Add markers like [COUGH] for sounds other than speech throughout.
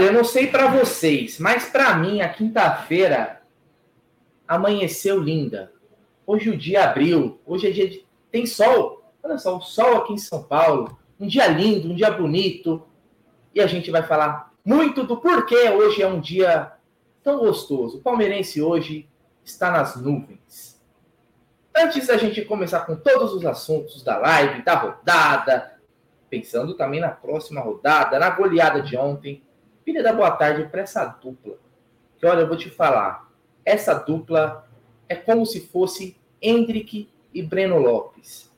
Olha, eu não sei para vocês, mas para mim a quinta-feira amanheceu linda. Hoje o dia abriu, hoje é dia de... tem sol. Olha só, o sol aqui em São Paulo. Um dia lindo, um dia bonito. E a gente vai falar muito do porquê hoje é um dia tão gostoso. O palmeirense hoje está nas nuvens. Antes da gente começar com todos os assuntos da live, da rodada, pensando também na próxima rodada, na goleada de ontem, queria dar boa tarde para essa dupla. Que olha, eu vou te falar, essa dupla é como se fosse Hendrick e Breno Lopes.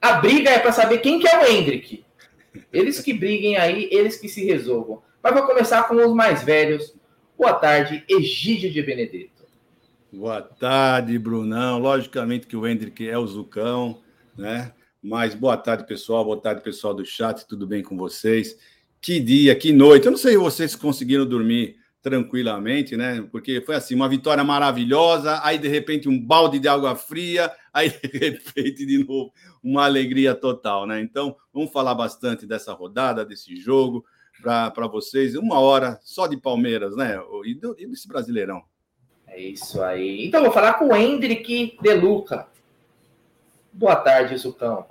A briga é para saber quem que é o Hendrick. Eles que briguem aí, eles que se resolvam. Mas vou começar com os mais velhos. Boa tarde, Egídio de Benedetto. Boa tarde, Brunão. Logicamente que o Hendrick é o Zucão, né? Mas boa tarde, pessoal. Boa tarde, pessoal do chat. Tudo bem com vocês? Que dia, que noite. Eu não sei se vocês conseguiram dormir tranquilamente, né? Porque foi assim, uma vitória maravilhosa, aí de repente um balde de água fria, [LAUGHS] aí de repente de novo uma alegria total, né? Então, vamos falar bastante dessa rodada, desse jogo para vocês. Uma hora só de Palmeiras, né? E, do, e desse Brasileirão. É isso aí. Então, vou falar com o Hendrick De Luca. Boa tarde, Zucão.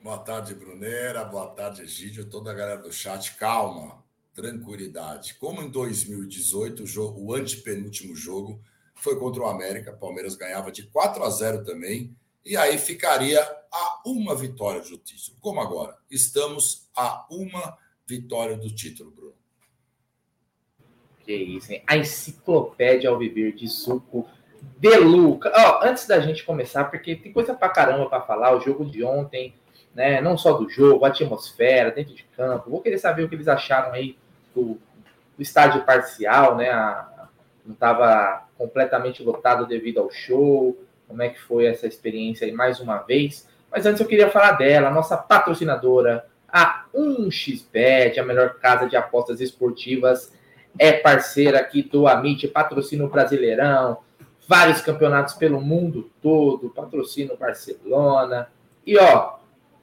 Boa tarde, Brunera. Boa tarde, Egídio. Toda a galera do chat. Calma, tranquilidade. Como em 2018, o, jogo, o antepenúltimo jogo foi contra o América, Palmeiras ganhava de 4 a 0 também, e aí ficaria a uma vitória do título. Como agora? Estamos a uma vitória do título, Bruno. Que isso, hein? A enciclopédia ao viver de suco de Luca. Antes da gente começar, porque tem coisa pra caramba para falar, o jogo de ontem, né? Não só do jogo, a atmosfera, dentro de campo. Vou querer saber o que eles acharam aí do, do estádio parcial, né? A, não estava completamente lotado devido ao show. Como é que foi essa experiência aí mais uma vez? Mas antes eu queria falar dela, nossa patrocinadora, a 1xBet, a melhor casa de apostas esportivas, é parceira aqui do Amit, patrocina o Brasileirão, vários campeonatos pelo mundo todo, patrocina o Barcelona. E ó,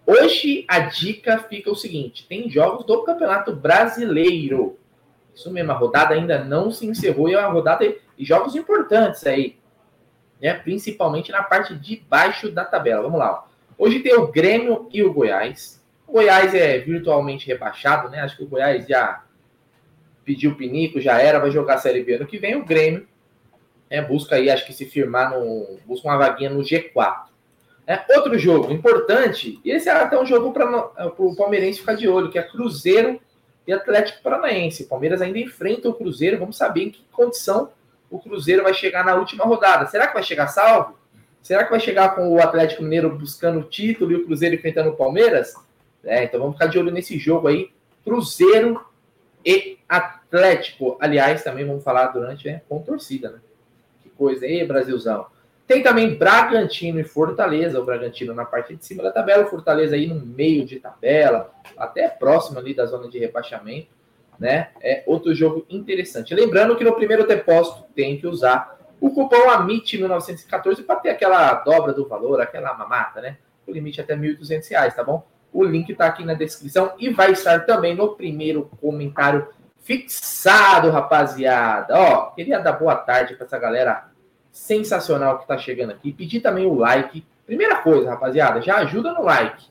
hoje a dica fica o seguinte: tem jogos do Campeonato Brasileiro. Isso mesmo, a rodada ainda não se encerrou e é uma rodada de jogos importantes aí, né? Principalmente na parte de baixo da tabela. Vamos lá. Ó. Hoje tem o Grêmio e o Goiás. O Goiás é virtualmente rebaixado, né? Acho que o Goiás já pediu o pinico, já era, vai jogar a Série B ano que vem. O Grêmio é, busca aí, acho que se firmar no. busca uma vaguinha no G4. É, outro jogo importante, e esse é até um jogo para o Palmeirense ficar de olho, que é Cruzeiro e Atlético Paranaense. O Palmeiras ainda enfrenta o Cruzeiro, vamos saber em que condição o Cruzeiro vai chegar na última rodada. Será que vai chegar salvo? Será que vai chegar com o Atlético Mineiro buscando o título e o Cruzeiro enfrentando o Palmeiras? É, então vamos ficar de olho nesse jogo aí. Cruzeiro e Atlético. Aliás, também vamos falar durante né, com torcida, né? Que coisa aí, Brasilzão. Tem também Bragantino e Fortaleza, o Bragantino na parte de cima da tabela, o Fortaleza aí no meio de tabela, até próximo ali da zona de rebaixamento, né? É outro jogo interessante. Lembrando que no primeiro depósito tem que usar o cupom AMIT1914 para ter aquela dobra do valor, aquela mamata, né? O limite é até R$ 1.200, tá bom? O link está aqui na descrição e vai estar também no primeiro comentário fixado, rapaziada. Ó, queria dar boa tarde para essa galera sensacional que está chegando aqui. Pedir também o like. Primeira coisa, rapaziada, já ajuda no like.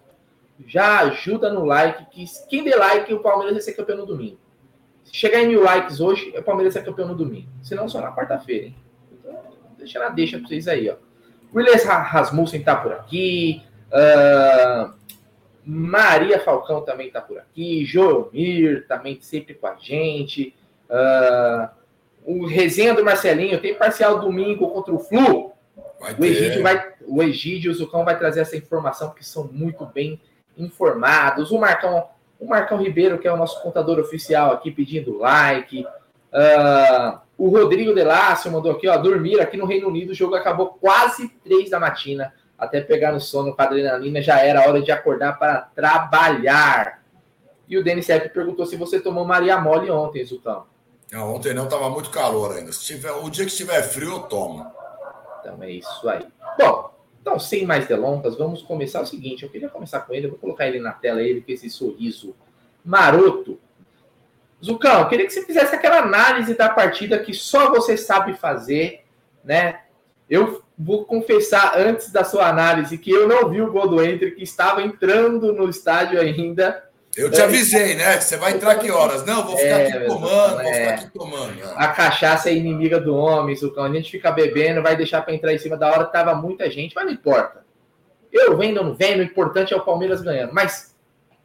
Já ajuda no like, que quem der like, o Palmeiras vai ser campeão no domingo. Se chegar em mil likes hoje, o Palmeiras ser campeão no domingo. Se não, só na quarta-feira, hein? Então, deixa na deixa para vocês aí, ó. Willis Rasmussen tá por aqui. Uh, Maria Falcão também está por aqui, Joelmir também sempre com a gente. Uh, o resenha do Marcelinho tem parcial domingo contra o Flu. Vai o Egídio vai, o Egídio e o Zucão vai trazer essa informação porque são muito bem informados. O Marcão, o Marcão Ribeiro, que é o nosso contador oficial aqui, pedindo like. Uh, o Rodrigo Delácio mandou aqui, ó, dormir aqui no Reino Unido, o jogo acabou quase três da matina até pegar no sono com a adrenalina, já era hora de acordar para trabalhar. E o Denis Sepp perguntou se você tomou Maria Mole ontem, Zutão. Não, ontem não, estava muito calor ainda. Se tiver, o dia que estiver frio, eu tomo. Então é isso aí. Bom, então sem mais delongas, vamos começar o seguinte. Eu queria começar com ele, eu vou colocar ele na tela, ele com esse sorriso maroto. Zucão, eu queria que você fizesse aquela análise da partida que só você sabe fazer, né? Eu vou confessar antes da sua análise que eu não vi o gol do Entre, que estava entrando no estádio ainda. Eu te avisei, né? Você vai entrar que horas? Não, vou ficar é, aqui tomando, é. vou ficar aqui tomando. Né? A cachaça é inimiga do homem, Zucão. A gente fica bebendo, vai deixar para entrar em cima da hora, tava muita gente, mas não importa. Eu vendo ou não vendo, o importante é o Palmeiras ganhando. Mas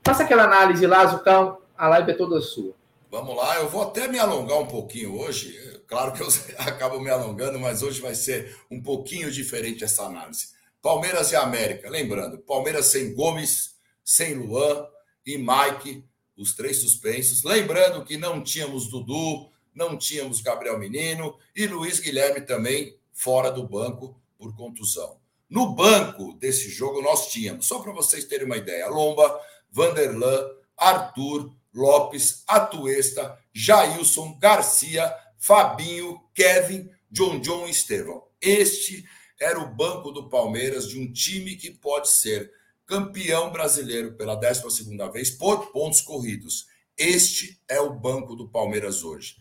faça aquela análise lá, Zucão, a live é toda sua. Vamos lá, eu vou até me alongar um pouquinho hoje. Claro que eu [LAUGHS] acabo me alongando, mas hoje vai ser um pouquinho diferente essa análise. Palmeiras e América. Lembrando, Palmeiras sem Gomes, sem Luan e Mike, os três suspensos. Lembrando que não tínhamos Dudu, não tínhamos Gabriel Menino e Luiz Guilherme também fora do banco por contusão. No banco desse jogo, nós tínhamos, só para vocês terem uma ideia, Lomba, Vanderlan, Arthur, Lopes, Atuesta, Jailson, Garcia, Fabinho, Kevin, John John e Estevão. Este era o banco do Palmeiras de um time que pode ser campeão brasileiro pela 12 vez por pontos corridos. Este é o banco do Palmeiras hoje.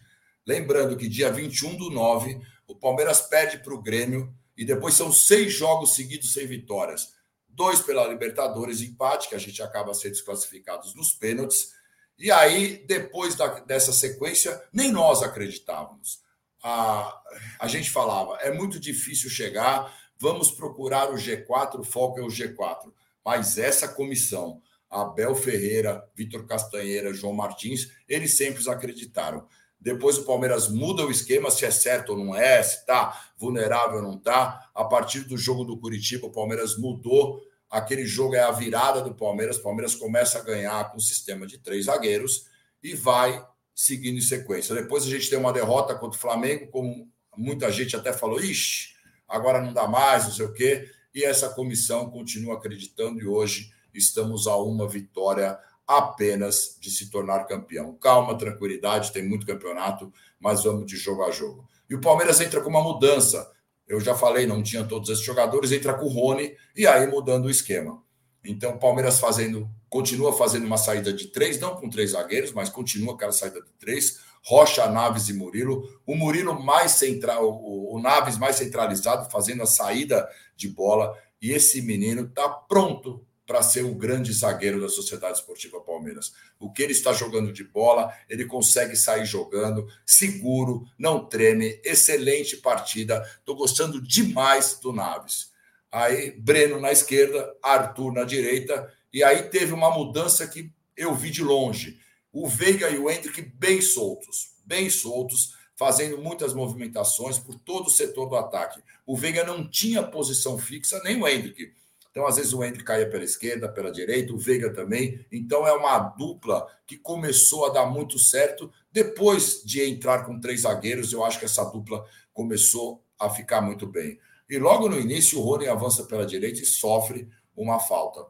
Lembrando que dia 21 do 9, o Palmeiras perde para o Grêmio e depois são seis jogos seguidos sem vitórias. Dois pela Libertadores, empate, que a gente acaba sendo desclassificados nos pênaltis. E aí, depois da, dessa sequência, nem nós acreditávamos. A, a gente falava, é muito difícil chegar, vamos procurar o G4, o foco é o G4. Mas essa comissão, Abel Ferreira, Vitor Castanheira, João Martins, eles sempre acreditaram. Depois o Palmeiras muda o esquema, se é certo ou não é, se está vulnerável ou não está. A partir do jogo do Curitiba, o Palmeiras mudou. Aquele jogo é a virada do Palmeiras. O Palmeiras começa a ganhar com o sistema de três zagueiros e vai seguindo em sequência. Depois a gente tem uma derrota contra o Flamengo, como muita gente até falou, ixi, agora não dá mais, não sei o quê. E essa comissão continua acreditando e hoje estamos a uma vitória apenas de se tornar campeão. Calma, tranquilidade, tem muito campeonato, mas vamos de jogo a jogo. E o Palmeiras entra com uma mudança. Eu já falei, não tinha todos esses jogadores, entra com o Rony e aí mudando o esquema. Então, o Palmeiras fazendo, continua fazendo uma saída de três, não com três zagueiros, mas continua aquela saída de três. Rocha, Naves e Murilo. O Murilo mais central, o, o Naves mais centralizado, fazendo a saída de bola. E esse menino está pronto para ser o grande zagueiro da Sociedade Esportiva Palmeiras. O que ele está jogando de bola, ele consegue sair jogando, seguro, não treme, excelente partida. Estou gostando demais do Naves. Aí, Breno na esquerda, Arthur na direita, e aí teve uma mudança que eu vi de longe. O Veiga e o Hendrick bem soltos, bem soltos, fazendo muitas movimentações por todo o setor do ataque. O Veiga não tinha posição fixa, nem o Hendrick. Então, às vezes, o Henrique caía pela esquerda, pela direita, o Veiga também. Então, é uma dupla que começou a dar muito certo. Depois de entrar com três zagueiros, eu acho que essa dupla começou a ficar muito bem. E logo no início, o Rony avança pela direita e sofre uma falta.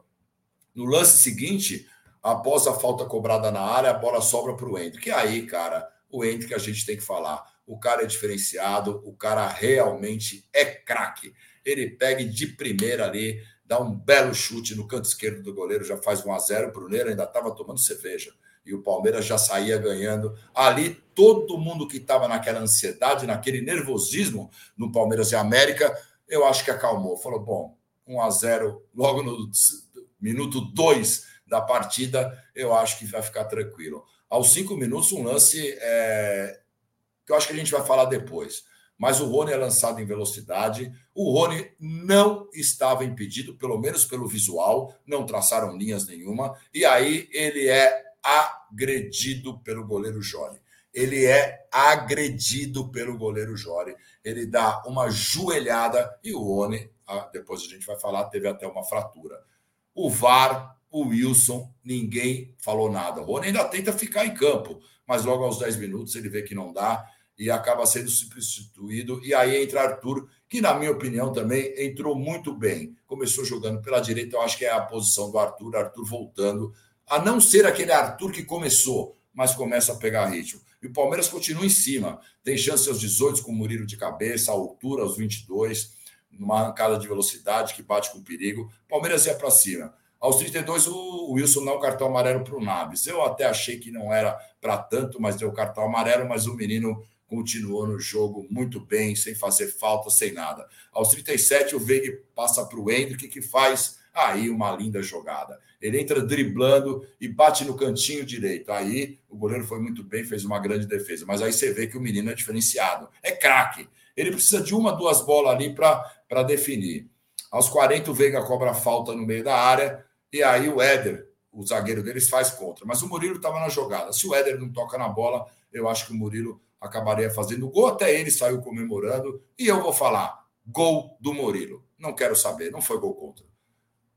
No lance seguinte, após a falta cobrada na área, a bola sobra para o Hendrick. E aí, cara, o Hendrick a gente tem que falar. O cara é diferenciado, o cara realmente é craque. Ele pega de primeira ali, dá um belo chute no canto esquerdo do goleiro, já faz 1 a 0 O Bruneiro ainda estava tomando cerveja e o Palmeiras já saía ganhando. Ali, todo mundo que estava naquela ansiedade, naquele nervosismo no Palmeiras e América, eu acho que acalmou. Falou: bom, 1 a 0 logo no minuto 2 da partida, eu acho que vai ficar tranquilo. Aos cinco minutos, um lance é... que eu acho que a gente vai falar depois mas o Rony é lançado em velocidade. O Rony não estava impedido, pelo menos pelo visual, não traçaram linhas nenhuma, e aí ele é agredido pelo goleiro Jori. Ele é agredido pelo goleiro Jori. Ele dá uma joelhada e o Rony, depois a gente vai falar, teve até uma fratura. O VAR, o Wilson, ninguém falou nada. O Rony ainda tenta ficar em campo, mas logo aos 10 minutos ele vê que não dá e acaba sendo substituído. E aí entra Arthur, que, na minha opinião, também entrou muito bem. Começou jogando pela direita, eu acho que é a posição do Arthur, Arthur voltando, a não ser aquele Arthur que começou, mas começa a pegar ritmo. E o Palmeiras continua em cima. Tem chance aos 18 com o Murilo de cabeça, a altura aos 22, numa arrancada de velocidade que bate com perigo. Palmeiras ia para cima. Aos 32, o Wilson dá o cartão amarelo para o Naves. Eu até achei que não era para tanto, mas deu o cartão amarelo, mas o menino continuou no jogo muito bem, sem fazer falta, sem nada. Aos 37, o Veiga passa para o Hendrick, que faz aí uma linda jogada. Ele entra driblando e bate no cantinho direito. Aí o goleiro foi muito bem, fez uma grande defesa. Mas aí você vê que o menino é diferenciado. É craque. Ele precisa de uma, duas bolas ali para definir. Aos 40, o Veiga cobra falta no meio da área. E aí o Éder, o zagueiro deles, faz contra. Mas o Murilo estava na jogada. Se o Éder não toca na bola, eu acho que o Murilo acabaria fazendo gol. Até ele saiu comemorando. E eu vou falar: gol do Murilo. Não quero saber, não foi gol contra.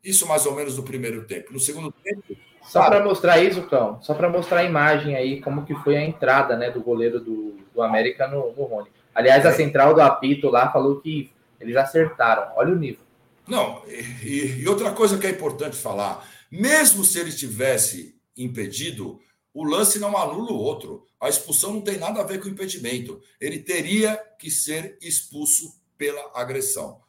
Isso mais ou menos no primeiro tempo. No segundo tempo. Só para mostrar isso, Cão, só para mostrar a imagem aí, como que foi a entrada né, do goleiro do, do América no, no Rony. Aliás, é. a central do apito lá falou que eles acertaram. Olha o nível. Não, e, e outra coisa que é importante falar: mesmo se ele tivesse impedido, o lance não anula o outro. A expulsão não tem nada a ver com o impedimento. Ele teria que ser expulso pela agressão.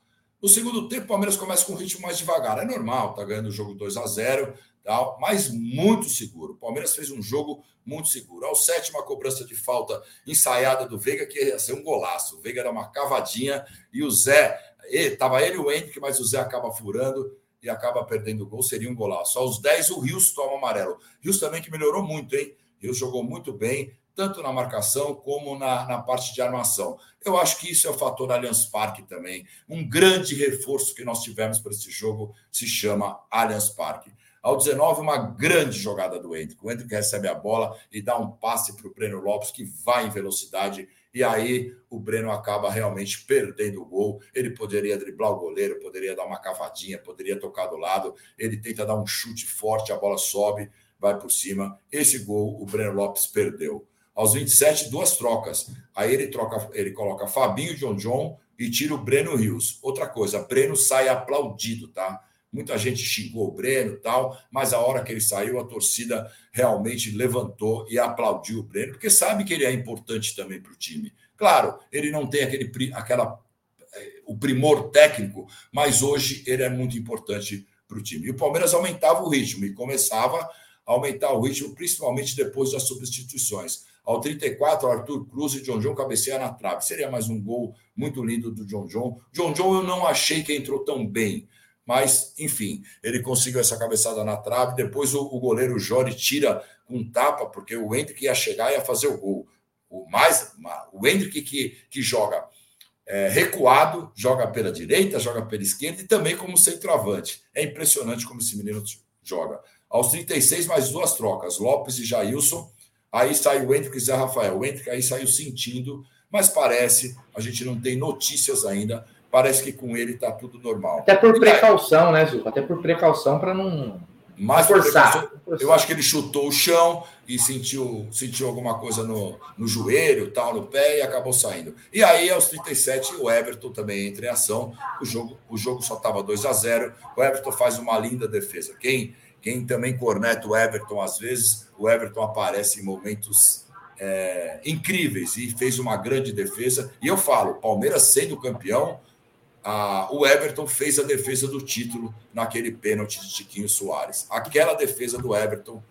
No segundo tempo, o Palmeiras começa com um ritmo mais devagar. É normal, tá ganhando o jogo 2 a 0 tal, mas muito seguro. O Palmeiras fez um jogo muito seguro. Ao sétimo, a cobrança de falta ensaiada do Veiga, que ia ser um golaço. O Veiga era uma cavadinha e o Zé, estava ele o Henrique, mas o Zé acaba furando e acaba perdendo o gol, seria um golaço. Aos 10, o Rios toma amarelo. Rios também que melhorou muito, hein? Rios jogou muito bem, tanto na marcação como na, na parte de armação. Eu acho que isso é o fator Allianz Parque também. Um grande reforço que nós tivemos para esse jogo se chama Allianz Parque. Ao 19, uma grande jogada do Hendrick. O Hendrick recebe a bola e dá um passe para o Breno Lopes, que vai em velocidade. E aí o Breno acaba realmente perdendo o gol. Ele poderia driblar o goleiro, poderia dar uma cavadinha, poderia tocar do lado. Ele tenta dar um chute forte, a bola sobe, vai por cima. Esse gol o Breno Lopes perdeu. Aos 27, duas trocas. Aí ele troca, ele coloca Fabinho John John e tira o Breno Rios. Outra coisa, Breno sai aplaudido, tá? Muita gente xingou o Breno tal, mas a hora que ele saiu, a torcida realmente levantou e aplaudiu o Breno, porque sabe que ele é importante também para o time. Claro, ele não tem aquele, aquela, eh, o primor técnico, mas hoje ele é muito importante para o time. E o Palmeiras aumentava o ritmo e começava a aumentar o ritmo, principalmente depois das substituições. Ao 34, Arthur Cruz e John John cabeceia na trave. Seria mais um gol muito lindo do John John. John John eu não achei que entrou tão bem, mas enfim, ele conseguiu essa cabeçada na trave. Depois o, o goleiro Jorge tira com tapa, porque o Hendrick ia chegar e ia fazer o gol. O mais o Hendrick que, que joga é, recuado, joga pela direita, joga pela esquerda e também como centroavante. É impressionante como esse menino joga. Aos 36, mais duas trocas, Lopes e Jailson Aí saiu o Hendrick e Zé Rafael. O Hendrick aí saiu sentindo, mas parece, a gente não tem notícias ainda, parece que com ele está tudo normal. Até por precaução, né, Zuco? Até por precaução para não. Mas forçar. Eu acho que ele chutou o chão e sentiu, sentiu alguma coisa no, no joelho, tal, no pé e acabou saindo. E aí, aos 37, o Everton também entra em ação. O jogo, o jogo só estava 2 a 0 O Everton faz uma linda defesa. Quem quem também corneta o Everton às vezes, o Everton aparece em momentos é, incríveis e fez uma grande defesa. E eu falo, Palmeiras sendo campeão, a, o Everton fez a defesa do título naquele pênalti de Tiquinho Soares. Aquela defesa do Everton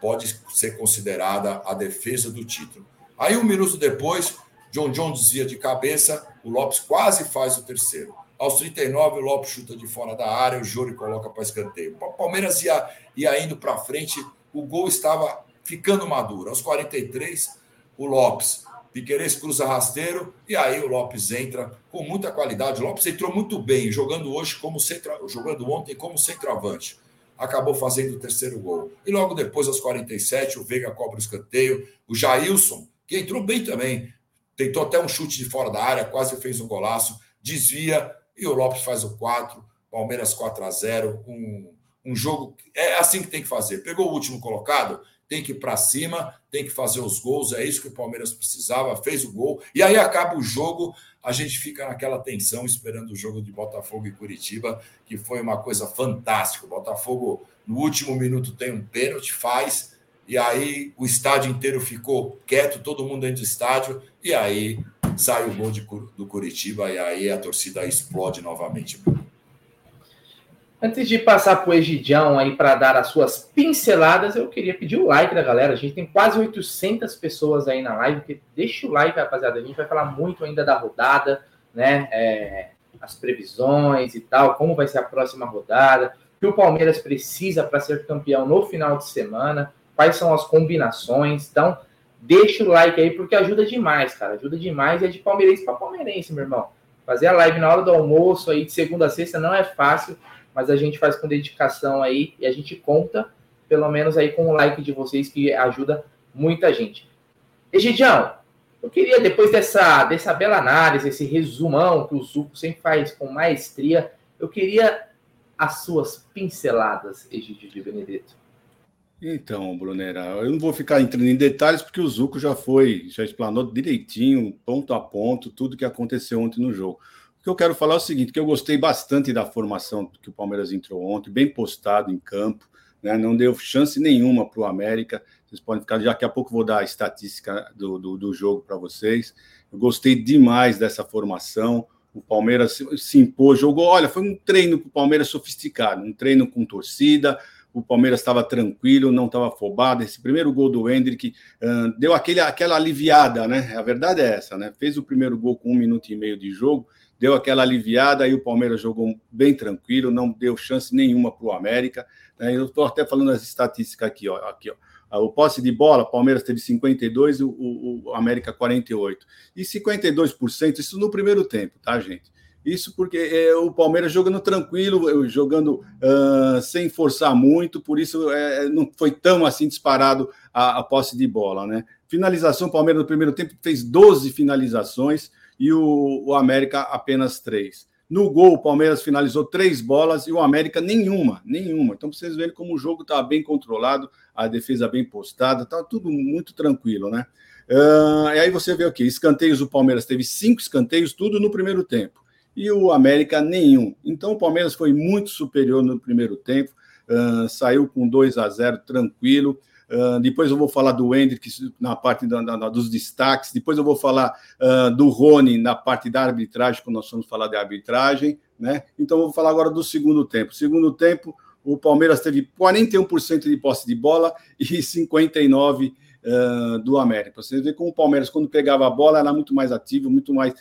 pode ser considerada a defesa do título. Aí, um minuto depois, John John desvia de cabeça, o Lopes quase faz o terceiro. Aos 39, o Lopes chuta de fora da área, o Júlio coloca para escanteio. O Palmeiras ia, ia indo para frente, o gol estava ficando maduro. Aos 43, o Lopes, Piqueires cruza rasteiro, e aí o Lopes entra com muita qualidade. O Lopes entrou muito bem, jogando hoje como centro, jogando ontem como centroavante. Acabou fazendo o terceiro gol. E logo depois, aos 47, o Veiga cobra o escanteio. O Jailson, que entrou bem também, tentou até um chute de fora da área, quase fez um golaço, desvia, e o Lopes faz o 4, Palmeiras 4 a 0 um, um jogo. É assim que tem que fazer. Pegou o último colocado, tem que ir para cima, tem que fazer os gols. É isso que o Palmeiras precisava, fez o gol. E aí acaba o jogo, a gente fica naquela tensão esperando o jogo de Botafogo e Curitiba, que foi uma coisa fantástica. O Botafogo, no último minuto, tem um pênalti, faz. E aí o estádio inteiro ficou quieto, todo mundo dentro do estádio. E aí sai o gol de, do Curitiba e aí a torcida explode novamente. Antes de passar para o Egidião aí para dar as suas pinceladas, eu queria pedir o like da galera. A gente tem quase 800 pessoas aí na live. Deixa o like, rapaziada. A gente vai falar muito ainda da rodada, né? É, as previsões e tal, como vai ser a próxima rodada, o que o Palmeiras precisa para ser campeão no final de semana, quais são as combinações. Então, deixa o like aí, porque ajuda demais, cara. Ajuda demais e é de palmeirense para palmeirense, meu irmão. Fazer a live na hora do almoço aí, de segunda a sexta, não é fácil mas a gente faz com dedicação aí e a gente conta, pelo menos aí com o like de vocês, que ajuda muita gente. Egidião, eu queria, depois dessa, dessa bela análise, esse resumão que o Zuco sempre faz com maestria, eu queria as suas pinceladas, Egidio de Benedetto. Então, Brunera, eu não vou ficar entrando em detalhes porque o Zuco já foi, já explanou direitinho, ponto a ponto, tudo que aconteceu ontem no jogo. O que eu quero falar é o seguinte, que eu gostei bastante da formação que o Palmeiras entrou ontem, bem postado em campo, né? não deu chance nenhuma para o América. Vocês podem ficar, daqui a pouco vou dar a estatística do, do, do jogo para vocês. Eu gostei demais dessa formação. O Palmeiras se, se impôs, jogou. Olha, foi um treino para o Palmeiras sofisticado, um treino com torcida. O Palmeiras estava tranquilo, não estava afobado. Esse primeiro gol do Hendrick uh, deu aquele, aquela aliviada, né? A verdade é essa, né? Fez o primeiro gol com um minuto e meio de jogo deu aquela aliviada, aí o Palmeiras jogou bem tranquilo, não deu chance nenhuma para o América. Né? Eu estou até falando as estatísticas aqui, ó, aqui, ó. O posse de bola, Palmeiras teve 52, o, o, o América 48. E 52%, isso no primeiro tempo, tá, gente? Isso porque é, o Palmeiras jogando tranquilo, jogando uh, sem forçar muito, por isso é, não foi tão assim disparado a, a posse de bola, né? Finalização, o Palmeiras no primeiro tempo fez 12 finalizações, e o, o América apenas três. No gol, o Palmeiras finalizou três bolas e o América nenhuma, nenhuma. Então, vocês verem como o jogo estava bem controlado, a defesa bem postada, estava tudo muito tranquilo, né? Uh, e aí você vê o que? Escanteios, o Palmeiras teve cinco escanteios, tudo no primeiro tempo. E o América, nenhum. Então, o Palmeiras foi muito superior no primeiro tempo, uh, saiu com 2 a 0 tranquilo. Uh, depois eu vou falar do Hendrick na parte da, da, dos destaques. Depois eu vou falar uh, do Rony na parte da arbitragem, quando nós vamos falar de arbitragem. Né? Então eu vou falar agora do segundo tempo. Segundo tempo, o Palmeiras teve 41% de posse de bola e 59% uh, do América. Você vê como o Palmeiras, quando pegava a bola, era muito mais ativo, muito mais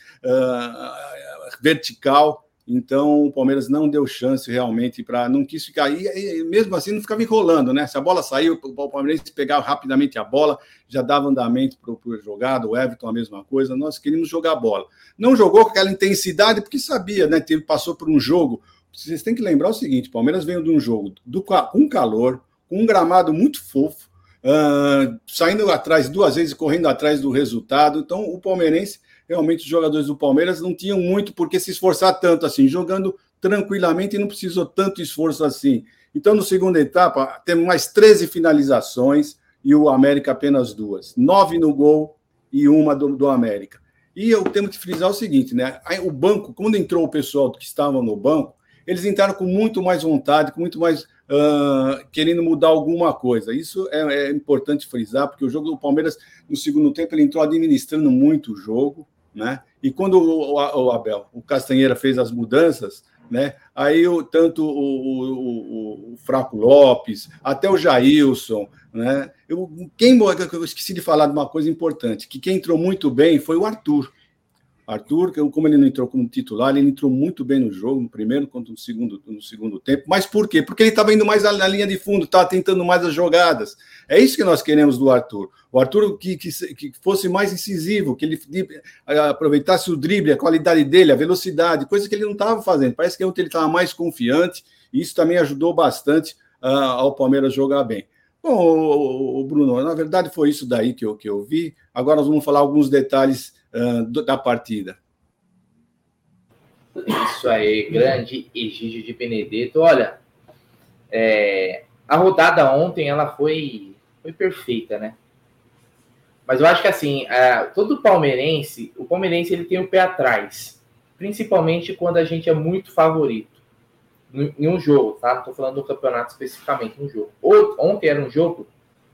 vertical então o Palmeiras não deu chance realmente para. Não quis ficar. E, e, mesmo assim não ficava enrolando, né? Se a bola saiu, o Palmeiras pegava rapidamente a bola, já dava andamento para o jogado, o Everton a mesma coisa. Nós queríamos jogar bola. Não jogou com aquela intensidade, porque sabia, né? Teve, passou por um jogo. Vocês têm que lembrar o seguinte: o Palmeiras veio de um jogo do, com calor, com um gramado muito fofo, uh, saindo atrás duas vezes, correndo atrás do resultado. Então, o palmeirense realmente os jogadores do Palmeiras não tinham muito por que se esforçar tanto assim, jogando tranquilamente e não precisou tanto esforço assim. Então, no segunda etapa, temos mais 13 finalizações e o América apenas duas. Nove no gol e uma do, do América. E eu tenho que frisar o seguinte, né? O banco, quando entrou o pessoal que estava no banco, eles entraram com muito mais vontade, com muito mais uh, querendo mudar alguma coisa. Isso é, é, importante frisar, porque o jogo do Palmeiras, no segundo tempo, ele entrou administrando muito o jogo, né? E quando o, o, o Abel, o Castanheira fez as mudanças, né? Aí o, tanto o, o, o, Fraco Lopes, até o Jailson, né? Eu, quem eu esqueci de falar de uma coisa importante, que quem entrou muito bem foi o Arthur. Arthur, como ele não entrou como titular, ele entrou muito bem no jogo, no primeiro quanto no segundo, no segundo tempo. Mas por quê? Porque ele estava indo mais na linha de fundo, estava tentando mais as jogadas. É isso que nós queremos do Arthur. O Arthur que, que, que fosse mais incisivo, que ele aproveitasse o drible, a qualidade dele, a velocidade, coisa que ele não estava fazendo. Parece que ontem ele estava mais confiante, e isso também ajudou bastante uh, ao Palmeiras jogar bem. Bom, o, Bruno, na verdade foi isso daí que eu, que eu vi. Agora nós vamos falar alguns detalhes uh, da partida. Isso aí, grande Egídio de Benedetto. Olha, é, a rodada ontem ela foi, foi perfeita, né? Mas eu acho que assim, é, todo palmeirense, o palmeirense ele tem o pé atrás, principalmente quando a gente é muito favorito em um jogo, tá? Não tô falando do campeonato especificamente, um jogo. Ontem era um jogo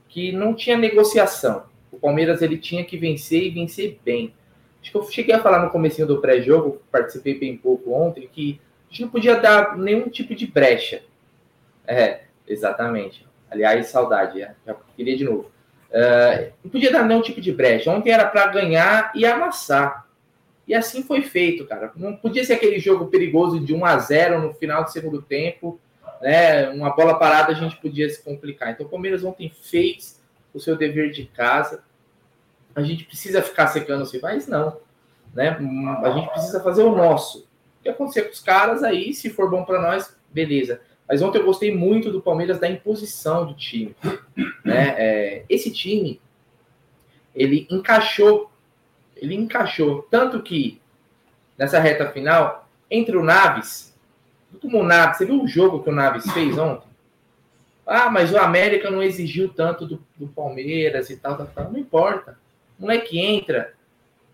que não tinha negociação. O Palmeiras ele tinha que vencer e vencer bem. Acho que eu cheguei a falar no comecinho do pré-jogo, participei bem pouco ontem, que a gente não podia dar nenhum tipo de brecha. É, exatamente. Aliás, saudade, é. já queria de novo. Uh, não podia dar nenhum tipo de brecha. Ontem era para ganhar e amassar. E assim foi feito, cara. Não podia ser aquele jogo perigoso de 1 a 0 no final do segundo tempo, né? Uma bola parada a gente podia se complicar. Então o Palmeiras ontem fez o seu dever de casa. A gente precisa ficar secando os rivais? Não. Né? A gente precisa fazer o nosso. O que acontecer com os caras aí, se for bom para nós, beleza. Mas ontem eu gostei muito do Palmeiras da imposição do time. Né? É, esse time, ele encaixou, ele encaixou. Tanto que nessa reta final, entre o Naves, como o Naves, você viu o jogo que o Naves fez ontem? Ah, mas o América não exigiu tanto do, do Palmeiras e tal, tal, tal. Não importa. O moleque entra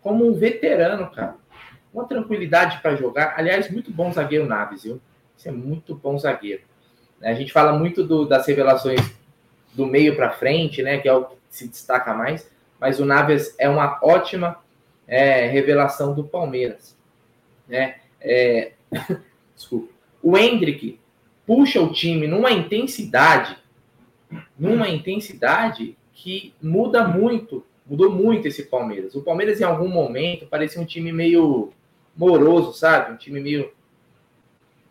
como um veterano, cara. Uma tranquilidade para jogar. Aliás, muito bom zagueiro Naves, viu? Isso é muito bom zagueiro. A gente fala muito do, das revelações do meio para frente, né? Que é o que se destaca mais. Mas o Naves é uma ótima é, revelação do Palmeiras. Né? É, [COUGHS] desculpa. O Hendrick puxa o time numa intensidade, numa intensidade que muda muito, mudou muito esse Palmeiras. O Palmeiras, em algum momento, parecia um time meio moroso, sabe? Um time meio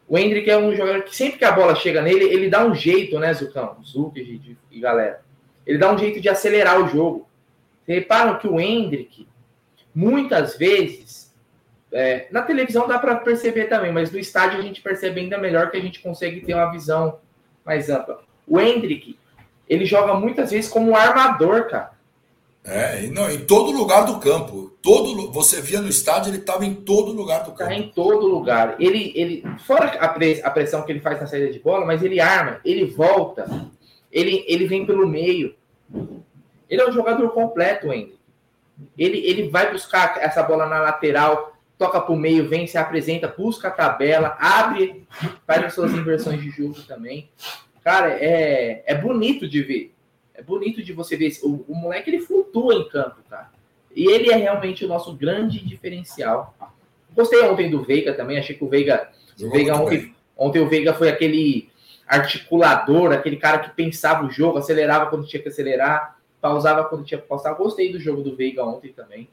o Hendrick é um jogador que sempre que a bola chega nele, ele dá um jeito, né, Zucão? Zuc e, e galera. Ele dá um jeito de acelerar o jogo. Reparam que o Hendrick, muitas vezes, é, na televisão dá para perceber também, mas no estádio a gente percebe ainda melhor que a gente consegue ter uma visão mais ampla. O Hendrick, ele joga muitas vezes como um armador, cara. É, não, em todo lugar do campo. Todo, você via no estádio, ele estava em todo lugar do campo. Tá em todo lugar. Ele, ele fora a, pressão que ele faz na saída de bola, mas ele arma, ele volta, ele, ele vem pelo meio. Ele é um jogador completo, ainda. Ele, ele vai buscar essa bola na lateral, toca para o meio, vem, se apresenta, busca a tabela, abre, faz as suas inversões de jogo também. Cara, é, é bonito de ver. É bonito de você ver. O, o moleque ele flutua em campo, cara. E ele é realmente o nosso grande diferencial. Gostei ontem do Veiga também. Achei que o Veiga. O Veiga ontem, ontem o Veiga foi aquele articulador, aquele cara que pensava o jogo, acelerava quando tinha que acelerar, pausava quando tinha que pausar. Gostei do jogo do Veiga ontem também.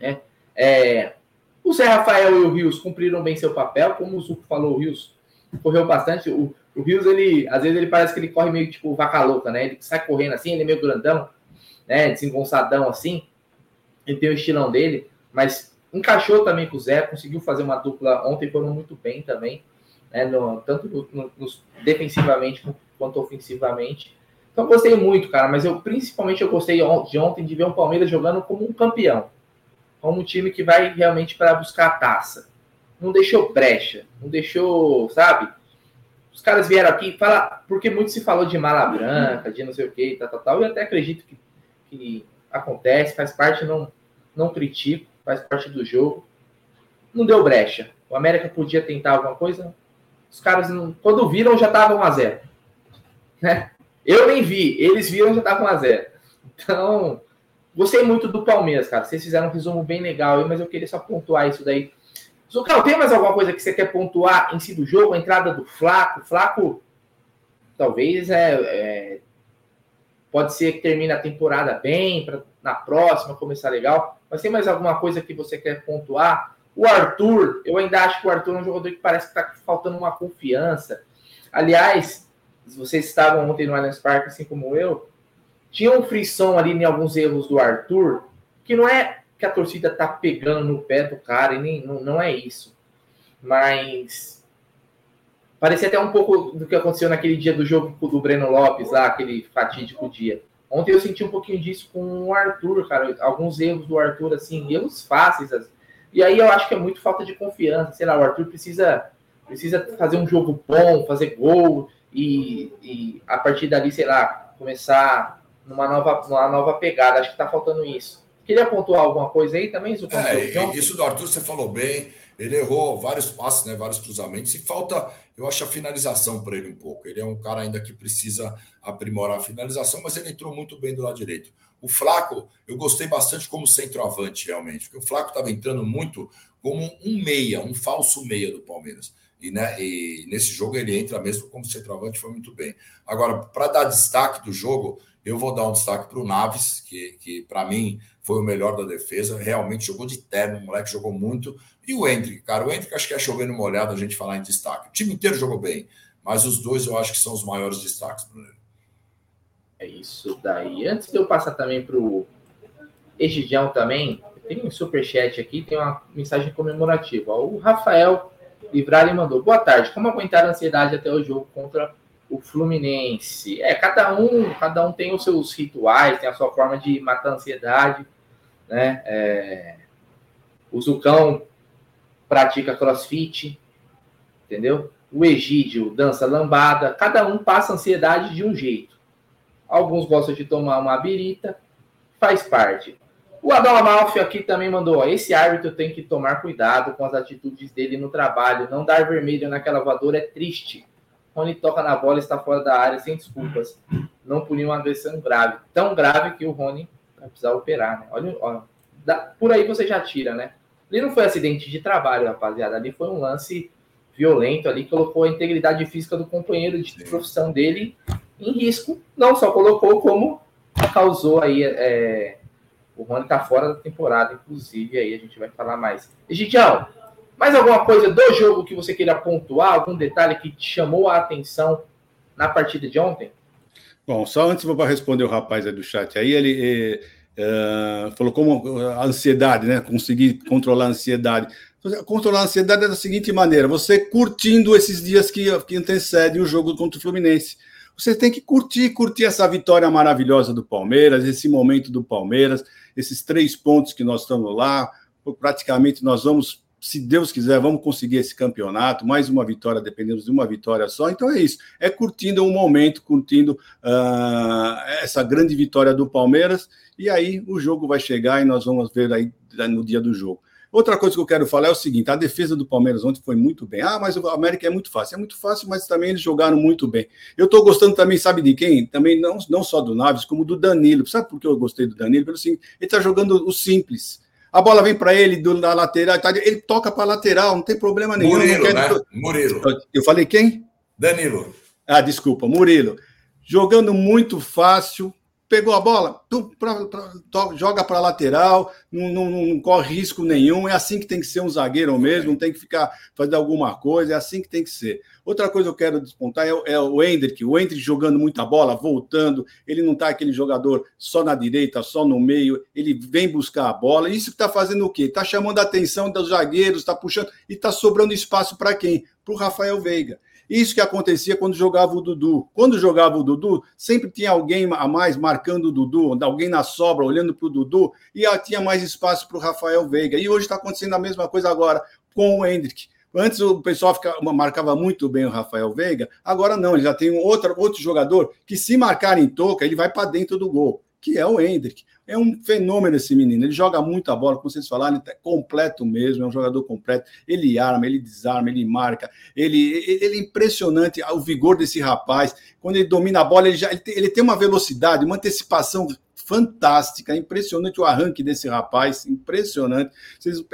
Né? É, o Zé Rafael e o Rios cumpriram bem seu papel, como o Zuco falou, o Rios correu bastante. O, o Rios, ele, às vezes, ele parece que ele corre meio tipo vaca louca, né? Ele sai correndo assim, ele é meio grandão, né? Desengonçadão assim. Ele tem o estilão dele, mas encaixou também com o Zé, conseguiu fazer uma dupla ontem, foram muito bem também, né? No, tanto no, no, defensivamente quanto ofensivamente. Então gostei muito, cara, mas eu principalmente eu gostei de ontem de ver o Palmeiras jogando como um campeão, como um time que vai realmente para buscar a taça. Não deixou brecha, não deixou, sabe? Os caras vieram aqui falar, porque muito se falou de mala branca, de não sei o que, tal, tal, tal. Eu até acredito que, que acontece, faz parte, não, não critico, faz parte do jogo. Não deu brecha. O América podia tentar alguma coisa. Os caras, não, quando viram, já estavam 1x0. Né? Eu nem vi, eles viram já estavam 1x0. Então, gostei muito do Palmeiras, cara. Vocês fizeram um resumo bem legal mas eu queria só pontuar isso daí Zucão, tem mais alguma coisa que você quer pontuar em si do jogo? A entrada do Flaco. Flaco, talvez é, é pode ser que termine a temporada bem, para na próxima começar legal. Mas tem mais alguma coisa que você quer pontuar? O Arthur, eu ainda acho que o Arthur é um jogador que parece que está faltando uma confiança. Aliás, vocês estavam ontem no Allianz Parque, assim como eu, tinha um frisson ali em alguns erros do Arthur, que não é que a torcida tá pegando no pé do cara, e nem, não, não é isso. Mas parecia até um pouco do que aconteceu naquele dia do jogo do Breno Lopes, lá, aquele fatídico dia. Ontem eu senti um pouquinho disso com o Arthur, cara. Alguns erros do Arthur, assim, erros fáceis. E aí eu acho que é muito falta de confiança. Sei lá, o Arthur precisa, precisa fazer um jogo bom, fazer gol e, e a partir dali, sei lá, começar numa nova, numa nova pegada. Acho que tá faltando isso. Queria pontuar alguma coisa aí também, Zucão? É, isso do Arthur você falou bem. Ele errou vários passos, né, vários cruzamentos, e falta, eu acho, a finalização para ele um pouco. Ele é um cara ainda que precisa aprimorar a finalização, mas ele entrou muito bem do lado direito. O Flaco, eu gostei bastante como centroavante, realmente, porque o Flaco estava entrando muito como um meia, um falso meia do Palmeiras. E, né, e nesse jogo ele entra mesmo como centroavante, foi muito bem. Agora, para dar destaque do jogo, eu vou dar um destaque para o Naves, que, que para mim foi o melhor da defesa, realmente jogou de terno, o moleque jogou muito. E o Hendrick, cara, o Hendrick acho que é chovendo uma olhada a gente falar em destaque. O time inteiro jogou bem, mas os dois eu acho que são os maiores destaques, Bruno. É isso daí. Antes de eu passar também para o Egidião também, tem um superchat aqui, tem uma mensagem comemorativa. O Rafael Livrari mandou. Boa tarde. Como aguentar a ansiedade até o jogo contra o Fluminense? É, cada um, cada um tem os seus rituais, tem a sua forma de matar a ansiedade né? É... O Zucão pratica crossfit, entendeu? O Egídio dança lambada, cada um passa ansiedade de um jeito. Alguns gostam de tomar uma birita, faz parte. O Adão Amalfi aqui também mandou: ó, esse árbitro tem que tomar cuidado com as atitudes dele no trabalho. Não dar vermelho naquela voadora é triste. Quando ele toca na bola, está fora da área, sem desculpas. Não puniu uma agressão grave. Tão grave que o Rony vai precisar operar, né? Olha, olha por aí você já tira, né? Ali não foi acidente de trabalho, rapaziada. Ali foi um lance violento ali, colocou a integridade física do companheiro de profissão dele em risco. Não só colocou, como causou aí. É... O Rony tá fora da temporada, inclusive, aí a gente vai falar mais. Egidião, mais alguma coisa do jogo que você queira pontuar? Algum detalhe que te chamou a atenção na partida de ontem? Bom, só antes vou responder o rapaz aí do chat aí, ele eh, eh, falou como a ansiedade, né? Conseguir controlar a ansiedade. Controlar a ansiedade é da seguinte maneira: você curtindo esses dias que, que antecedem o jogo contra o Fluminense. Você tem que curtir, curtir essa vitória maravilhosa do Palmeiras, esse momento do Palmeiras, esses três pontos que nós estamos lá. Praticamente nós vamos se Deus quiser, vamos conseguir esse campeonato, mais uma vitória, dependemos de uma vitória só. Então é isso, é curtindo um momento, curtindo uh, essa grande vitória do Palmeiras, e aí o jogo vai chegar e nós vamos ver aí no dia do jogo. Outra coisa que eu quero falar é o seguinte: a defesa do Palmeiras ontem foi muito bem. Ah, mas o América é muito fácil. É muito fácil, mas também eles jogaram muito bem. Eu estou gostando também, sabe de quem? Também não, não só do Naves, como do Danilo. Sabe por que eu gostei do Danilo? Pelo seguinte, ele está jogando o simples a bola vem para ele do, da lateral, tá, ele toca para lateral, não tem problema nenhum. Murilo, quer... né? Murilo. Eu falei quem? Danilo. Ah, desculpa, Murilo. Jogando muito fácil, pegou a bola, tu, pra, pra, to, joga para lateral, não, não, não, corre risco nenhum. É assim que tem que ser um zagueiro mesmo, não tem que ficar fazendo alguma coisa, é assim que tem que ser. Outra coisa que eu quero despontar é, é o Hendrick, o Hendrick jogando muita bola, voltando, ele não está aquele jogador só na direita, só no meio, ele vem buscar a bola. Isso que está fazendo o quê? Está chamando a atenção dos zagueiros, está puxando e está sobrando espaço para quem? Para o Rafael Veiga. Isso que acontecia quando jogava o Dudu. Quando jogava o Dudu, sempre tinha alguém a mais marcando o Dudu, alguém na sobra olhando para o Dudu, e tinha mais espaço para o Rafael Veiga. E hoje está acontecendo a mesma coisa agora com o Hendrick. Antes o pessoal marcava muito bem o Rafael Veiga, agora não, ele já tem um outro, outro jogador que, se marcar em toca, ele vai para dentro do gol, que é o Hendrick. É um fenômeno esse menino. Ele joga muita bola, como vocês falaram, ele é completo mesmo, é um jogador completo. Ele arma, ele desarma, ele marca. Ele, ele é impressionante o vigor desse rapaz. Quando ele domina a bola, ele, já, ele, tem, ele tem uma velocidade, uma antecipação fantástica, impressionante o arranque desse rapaz, impressionante.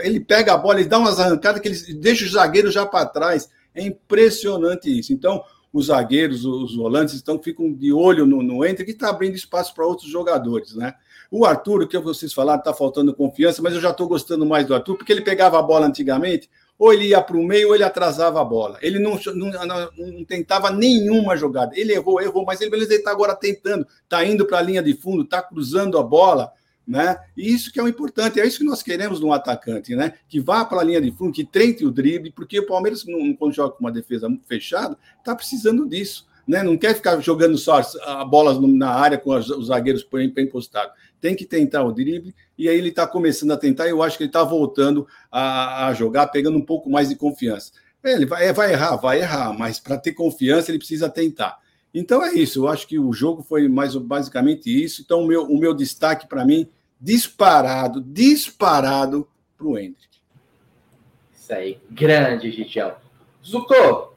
Ele pega a bola, ele dá umas arrancadas que ele deixa os zagueiros já para trás. É impressionante isso. Então, os zagueiros, os volantes estão ficam de olho no, no entre que está abrindo espaço para outros jogadores, né? O Arthur, o que vocês falaram, está faltando confiança, mas eu já estou gostando mais do Arthur, porque ele pegava a bola antigamente, ou ele ia para o meio ou ele atrasava a bola. Ele não, não, não, não, tentava nenhuma jogada. Ele errou, errou, mas ele está agora tentando, está indo para a linha de fundo, está cruzando a bola. Né? E isso que é o importante, é isso que nós queremos num atacante, né? Que vá para a linha de fundo, que tente o drible, porque o Palmeiras, quando joga com uma defesa fechada, está precisando disso. Né? Não quer ficar jogando só a bola na área com os zagueiros bem postados tem que tentar o drible, e aí ele está começando a tentar, e eu acho que ele está voltando a, a, jogar, pegando um pouco mais de confiança. Ele vai, é, vai errar, vai errar, mas para ter confiança ele precisa tentar. Então é isso, eu acho que o jogo foi mais basicamente isso. Então, o meu, o meu destaque para mim, disparado, disparado para o Hendrick. Isso aí, grande, Gigião. Zucco,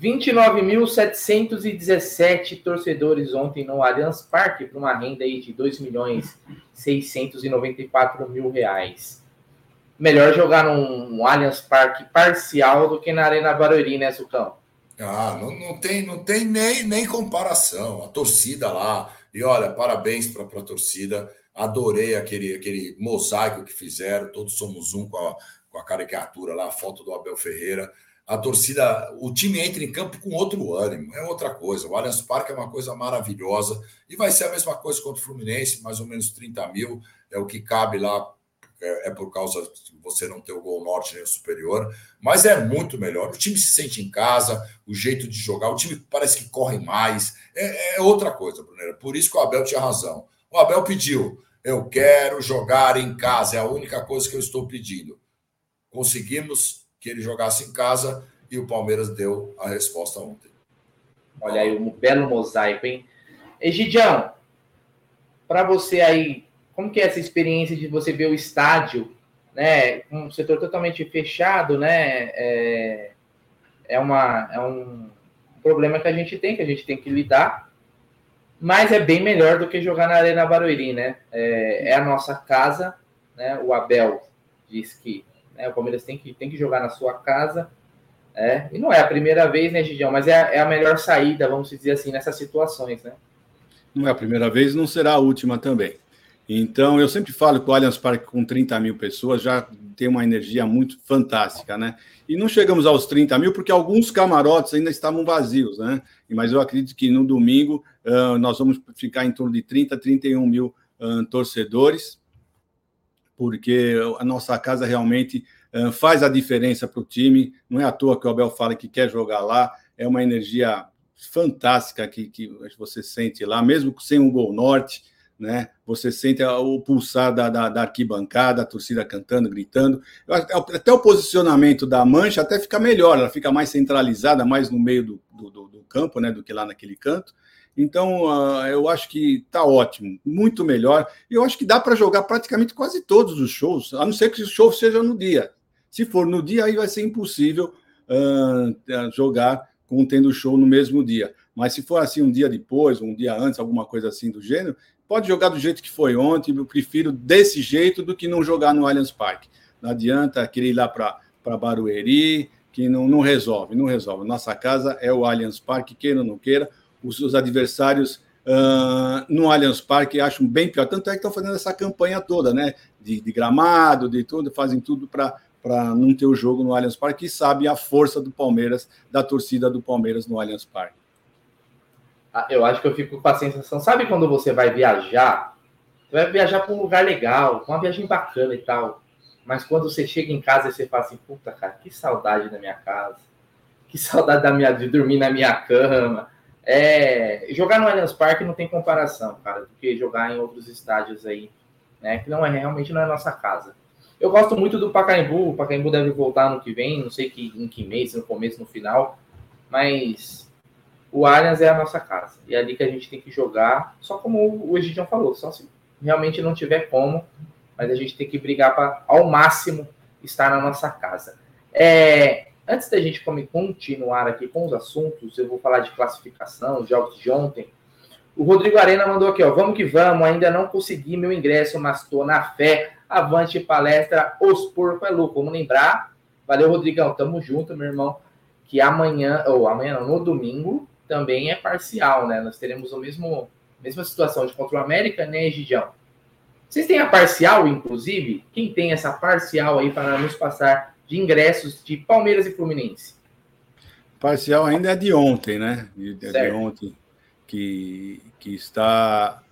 29.717 torcedores ontem no Allianz Parque para uma renda aí de 2 milhões 694 mil reais. Melhor jogar num Allianz Parque parcial do que na Arena Barueri, né, Sucão? Ah, não, não tem, não tem nem, nem comparação. A torcida lá. E olha, parabéns para a torcida. Adorei aquele, aquele mosaico que fizeram. Todos somos um com a, com a caricatura lá, a foto do Abel Ferreira a torcida, o time entra em campo com outro ânimo, é outra coisa. O Allianz Parque é uma coisa maravilhosa e vai ser a mesma coisa contra o Fluminense, mais ou menos 30 mil, é o que cabe lá, é, é por causa de você não ter o gol norte nem o superior, mas é muito melhor. O time se sente em casa, o jeito de jogar, o time parece que corre mais, é, é outra coisa, Brunera. Por isso que o Abel tinha razão. O Abel pediu, eu quero jogar em casa, é a única coisa que eu estou pedindo. Conseguimos que ele jogasse em casa e o Palmeiras deu a resposta ontem. Olha aí, um belo mosaico, hein? Egidião, para você aí, como que é essa experiência de você ver o estádio, né? Um setor totalmente fechado, né? É, é, uma, é um problema que a gente tem, que a gente tem que lidar, mas é bem melhor do que jogar na Arena Barueri, né? É, é a nossa casa, né? O Abel diz que né? O Palmeiras tem que, tem que jogar na sua casa. É, e não é a primeira vez, né, Gidião? Mas é a, é a melhor saída, vamos dizer assim, nessas situações, né? Não é a primeira vez, não será a última também. Então, eu sempre falo que o Allianz Parque com 30 mil pessoas já tem uma energia muito fantástica, né? E não chegamos aos 30 mil porque alguns camarotes ainda estavam vazios, né? Mas eu acredito que no domingo uh, nós vamos ficar em torno de 30, 31 mil uh, torcedores porque a nossa casa realmente uh, faz a diferença para o time. Não é à toa que o Abel fala que quer jogar lá, é uma energia fantástica que, que você sente lá, mesmo sem um gol norte, né? Você sente o pulsar da, da, da arquibancada, a torcida cantando, gritando. Até o posicionamento da mancha até fica melhor, ela fica mais centralizada, mais no meio do, do, do campo, né? Do que lá naquele canto. Então, uh, eu acho que está ótimo, muito melhor. E eu acho que dá para jogar praticamente quase todos os shows, a não ser que o show seja no dia. Se for no dia, aí vai ser impossível uh, jogar com tendo show no mesmo dia. Mas se for assim um dia depois, um dia antes, alguma coisa assim do gênero, pode jogar do jeito que foi ontem. Eu prefiro desse jeito do que não jogar no Allianz Parque. Não adianta querer ir lá para Barueri, que não, não resolve, não resolve. Nossa casa é o Allianz Parque, queira ou não queira os seus adversários uh, no Allianz Parque acham bem pior. Tanto é que estão fazendo essa campanha toda, né? De, de gramado, de tudo, fazem tudo para não ter o jogo no Allianz Parque e sabe a força do Palmeiras, da torcida do Palmeiras no Allianz Parque. Ah, eu acho que eu fico com a sensação, sabe quando você vai viajar? Você vai viajar para um lugar legal, uma viagem bacana e tal. Mas quando você chega em casa e você fala assim, puta, cara, que saudade da minha casa. Que [LAUGHS] saudade da minha, de dormir na minha cama é, jogar no Allianz Parque não tem comparação, cara, do que jogar em outros estádios aí, né? Que não é realmente não é nossa casa. Eu gosto muito do Pacaembu, o Pacaembu deve voltar no que vem, não sei que, em que mês, no começo, no final, mas o Allianz é a nossa casa. E é ali que a gente tem que jogar, só como o Egidião falou, só se realmente não tiver como, mas a gente tem que brigar para ao máximo estar na nossa casa. É, Antes da gente continuar aqui com os assuntos, eu vou falar de classificação, jogos de ontem. O Rodrigo Arena mandou aqui, ó. Vamos que vamos, ainda não consegui meu ingresso, mas estou na fé. Avante palestra, os porco é louco. Vamos lembrar. Valeu, Rodrigão. Tamo junto, meu irmão. Que amanhã, ou amanhã não, no domingo, também é parcial, né? Nós teremos a mesmo, mesma situação de contra o América, né, Gidião? Vocês têm a parcial, inclusive? Quem tem essa parcial aí para nos passar de ingressos de Palmeiras e Fluminense? Parcial ainda é de ontem, né? De, de ontem, que, que está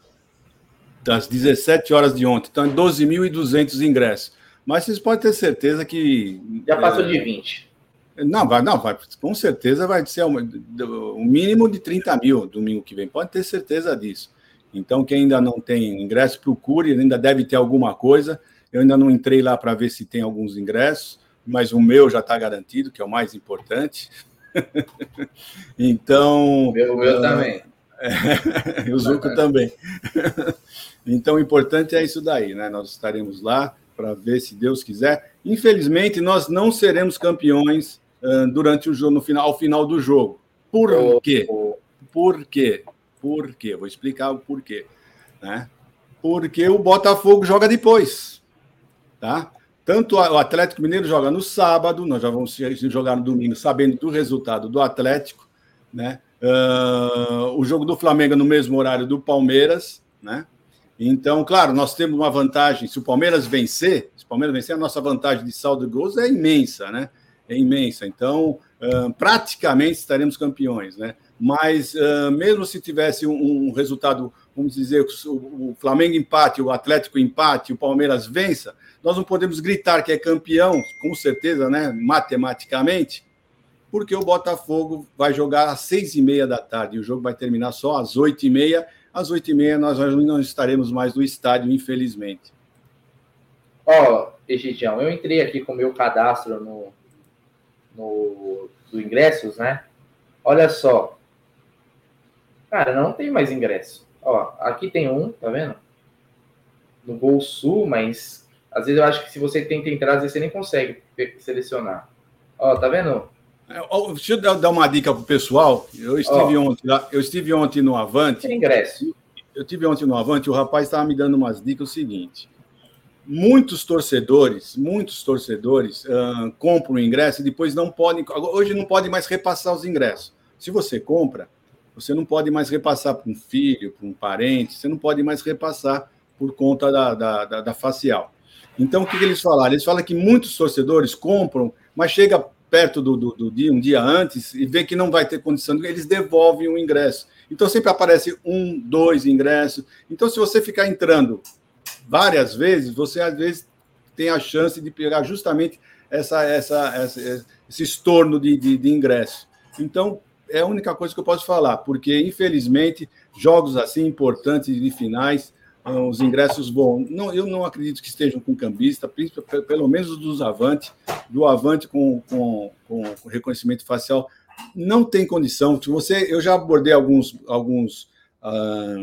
das 17 horas de ontem. Então, 12.200 ingressos. Mas vocês podem ter certeza que. Já passou é, de 20. Não, vai, não, vai, com certeza vai ser um, um mínimo de 30 mil domingo que vem. Pode ter certeza disso. Então, quem ainda não tem ingresso, procure, ainda deve ter alguma coisa. Eu ainda não entrei lá para ver se tem alguns ingressos mas o meu já está garantido, que é o mais importante. [LAUGHS] então. Meu, meu uh, também. É, [LAUGHS] o Zuco também. [LAUGHS] então, o importante é isso daí, né? Nós estaremos lá para ver se Deus quiser. Infelizmente, nós não seremos campeões durante o jogo, no final, ao final do jogo. Por quê? Por quê? Por quê? Vou explicar o porquê. Né? Porque o Botafogo joga depois. Tá? Tanto o Atlético Mineiro joga no sábado, nós já vamos jogar no domingo, sabendo do resultado do Atlético, né? Uh, o jogo do Flamengo no mesmo horário do Palmeiras, né? Então, claro, nós temos uma vantagem. Se o Palmeiras vencer, se o Palmeiras vencer, a nossa vantagem de saldo de gols é imensa, né? É imensa. Então, praticamente estaremos campeões, né? Mas mesmo se tivesse um, um, resultado, vamos dizer, o, o Flamengo empate, o Atlético empate, o Palmeiras vença, nós não podemos gritar que é campeão, com certeza, né? Matematicamente, porque o Botafogo vai jogar às seis e meia da tarde. E o jogo vai terminar só às oito e meia às oito e meia nós não estaremos mais no estádio, infelizmente. Ó, oh, Egidião, eu entrei aqui com o meu cadastro no, no do ingressos, né? Olha só. Cara, não tem mais ingresso. Ó, aqui tem um, tá vendo? No Gol Sul, mas às vezes eu acho que se você tenta entrar, às vezes você nem consegue selecionar. Ó, tá vendo? É, deixa eu dar uma dica para o pessoal. Eu estive, oh. ontem, eu estive ontem no Avante. ingresso. Eu estive ontem no Avante, o rapaz estava me dando umas dicas. O seguinte: muitos torcedores, muitos torcedores uh, compram o ingresso e depois não podem. Hoje não pode mais repassar os ingressos. Se você compra, você não pode mais repassar para um filho, para um parente, você não pode mais repassar por conta da, da, da, da facial. Então, o que, que eles falaram? Eles falam que muitos torcedores compram, mas chega perto do, do, do, dia, um dia antes, e vê que não vai ter condição, eles devolvem o ingresso. Então sempre aparece um, dois ingressos. Então, se você ficar entrando várias vezes, você às vezes tem a chance de pegar justamente essa, essa, essa esse estorno de, de, de ingresso. Então, é a única coisa que eu posso falar, porque infelizmente jogos assim importantes de finais os ingressos bons. Não, eu não acredito que estejam com cambista, pelo menos dos Avante, do Avante com, com, com reconhecimento facial, não tem condição. Você, eu já abordei alguns, alguns ah,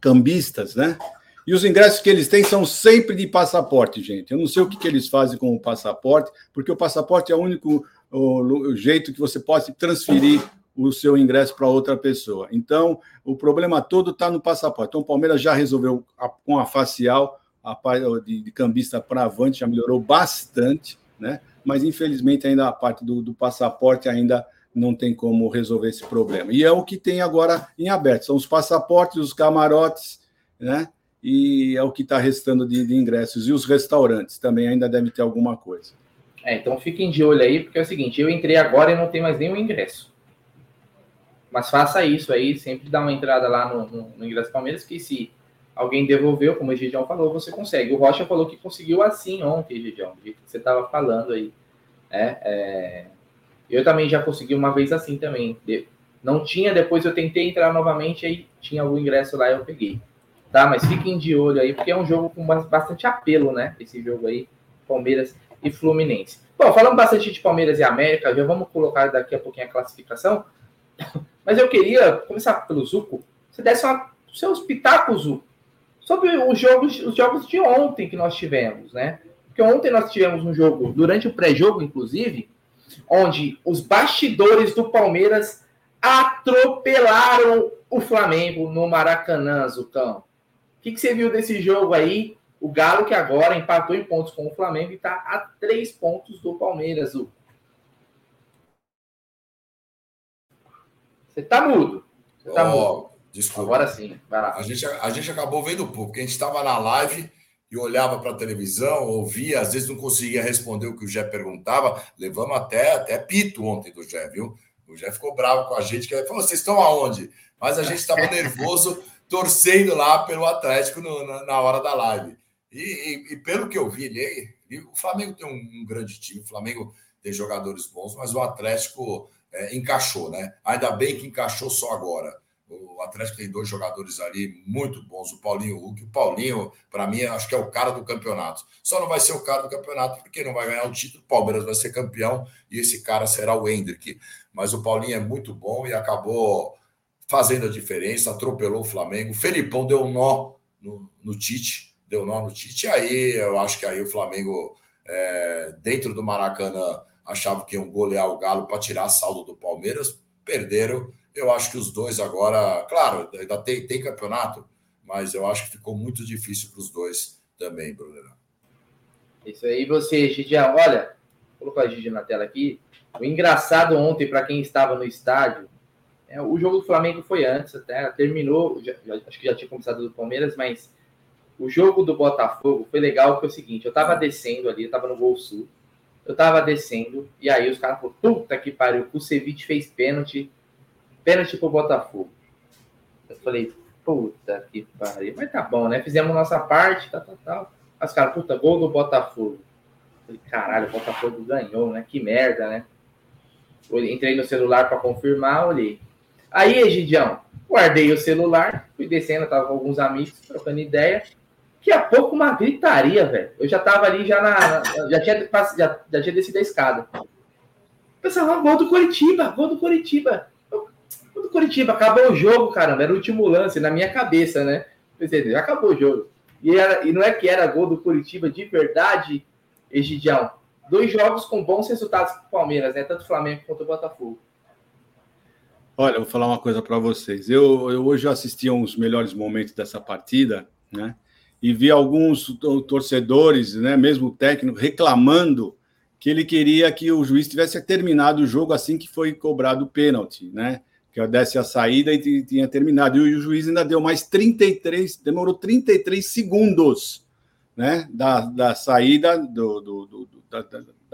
cambistas, né? E os ingressos que eles têm são sempre de passaporte, gente. Eu não sei o que, que eles fazem com o passaporte, porque o passaporte é o único o, o jeito que você pode transferir o seu ingresso para outra pessoa. Então, o problema todo está no passaporte. Então, o Palmeiras já resolveu a, com a facial, a de, de cambista para avante, já melhorou bastante, né? Mas, infelizmente, ainda a parte do, do passaporte ainda não tem como resolver esse problema. E é o que tem agora em aberto: são os passaportes, os camarotes, né? E é o que está restando de, de ingressos. E os restaurantes também ainda devem ter alguma coisa. É, então fiquem de olho aí, porque é o seguinte: eu entrei agora e não tem mais nenhum ingresso. Mas faça isso aí, sempre dá uma entrada lá no, no, no Ingresso Palmeiras, que se alguém devolveu, como o Egidião falou, você consegue. O Rocha falou que conseguiu assim ontem, Egidião, do jeito que você estava falando aí. É, é, Eu também já consegui uma vez assim também. Não tinha, depois eu tentei entrar novamente, aí tinha algum ingresso lá e eu peguei. Tá, mas fiquem de olho aí, porque é um jogo com bastante apelo, né? Esse jogo aí, Palmeiras e Fluminense. Bom, falando bastante de Palmeiras e América, já vamos colocar daqui a pouquinho a classificação. [COUGHS] Mas eu queria começar pelo Zuco. Você desse uma, seus pitacos, Zuco, sobre os jogos, os jogos de ontem que nós tivemos, né? Porque ontem nós tivemos um jogo, durante o pré-jogo, inclusive, onde os bastidores do Palmeiras atropelaram o Flamengo no Maracanã, Zucão. O que, que você viu desse jogo aí? O Galo que agora empatou em pontos com o Flamengo e está a três pontos do Palmeiras, Zucco. Você tá mudo. Você tá oh, mudo. Desculpa. Agora sim, vai lá. A gente, a gente acabou vendo pouco, porque a gente estava na live e olhava para a televisão, ouvia, às vezes não conseguia responder o que o Jé perguntava. Levamos até, até pito ontem do Jé, viu? O Jé ficou bravo com a gente, que ele falou: vocês estão aonde? Mas a gente estava nervoso, torcendo lá pelo Atlético no, na, na, hora da live. E, e, e, pelo que eu vi, ele, o Flamengo tem um, um grande time, o Flamengo tem jogadores bons, mas o Atlético é, encaixou, né? Ainda bem que encaixou só agora. O Atlético tem dois jogadores ali muito bons, o Paulinho o Hulk. O Paulinho, para mim, acho que é o cara do campeonato. Só não vai ser o cara do campeonato porque não vai ganhar o título. O Palmeiras vai ser campeão e esse cara será o Hendrick. Mas o Paulinho é muito bom e acabou fazendo a diferença, atropelou o Flamengo. O Felipão deu um nó no, no Tite, deu um nó no Tite. E aí eu acho que aí o Flamengo, é, dentro do Maracanã, achavam que iam golear o Galo para tirar saldo do Palmeiras, perderam. Eu acho que os dois agora, claro, ainda tem, tem campeonato, mas eu acho que ficou muito difícil para os dois também, Bruno. Isso aí, você, Gidião, olha, vou colocar a Gigi na tela aqui. O engraçado ontem, para quem estava no estádio, é, o jogo do Flamengo foi antes, até terminou, já, já, acho que já tinha começado do Palmeiras, mas o jogo do Botafogo foi legal, porque é o seguinte, eu tava descendo ali, eu tava no Gol Sul, eu tava descendo, e aí os caras falaram, puta que pariu, o Ceviche fez pênalti, pênalti pro Botafogo. Eu falei, puta que pariu, mas tá bom, né? Fizemos nossa parte, tal, tal, tal. As caras, puta, gol do Botafogo. Eu falei, caralho, o Botafogo ganhou, né? Que merda, né? Eu entrei no celular para confirmar, olhei. Aí, Egidião, guardei o celular, fui descendo, tava com alguns amigos trocando ideia. Daqui a pouco uma gritaria, velho. Eu já tava ali, já na. Já tinha, já, já tinha descido a escada. Pensava, gol do Curitiba, gol do Curitiba. Gol do Curitiba, acabou o jogo, caramba. Era o último lance na minha cabeça, né? Pensei, já acabou o jogo. E, era, e não é que era gol do Curitiba de verdade, Egidião. Dois jogos com bons resultados para o Palmeiras, né? Tanto Flamengo quanto Botafogo. Olha, vou falar uma coisa para vocês. Eu, eu hoje assisti a uns melhores momentos dessa partida, né? E vi alguns torcedores, né, mesmo o técnico, reclamando que ele queria que o juiz tivesse terminado o jogo assim que foi cobrado o pênalti, né? Que eu desse a saída e tinha terminado. E o juiz ainda deu mais 33, demorou 33 segundos, né? Da, da saída do, do, do da,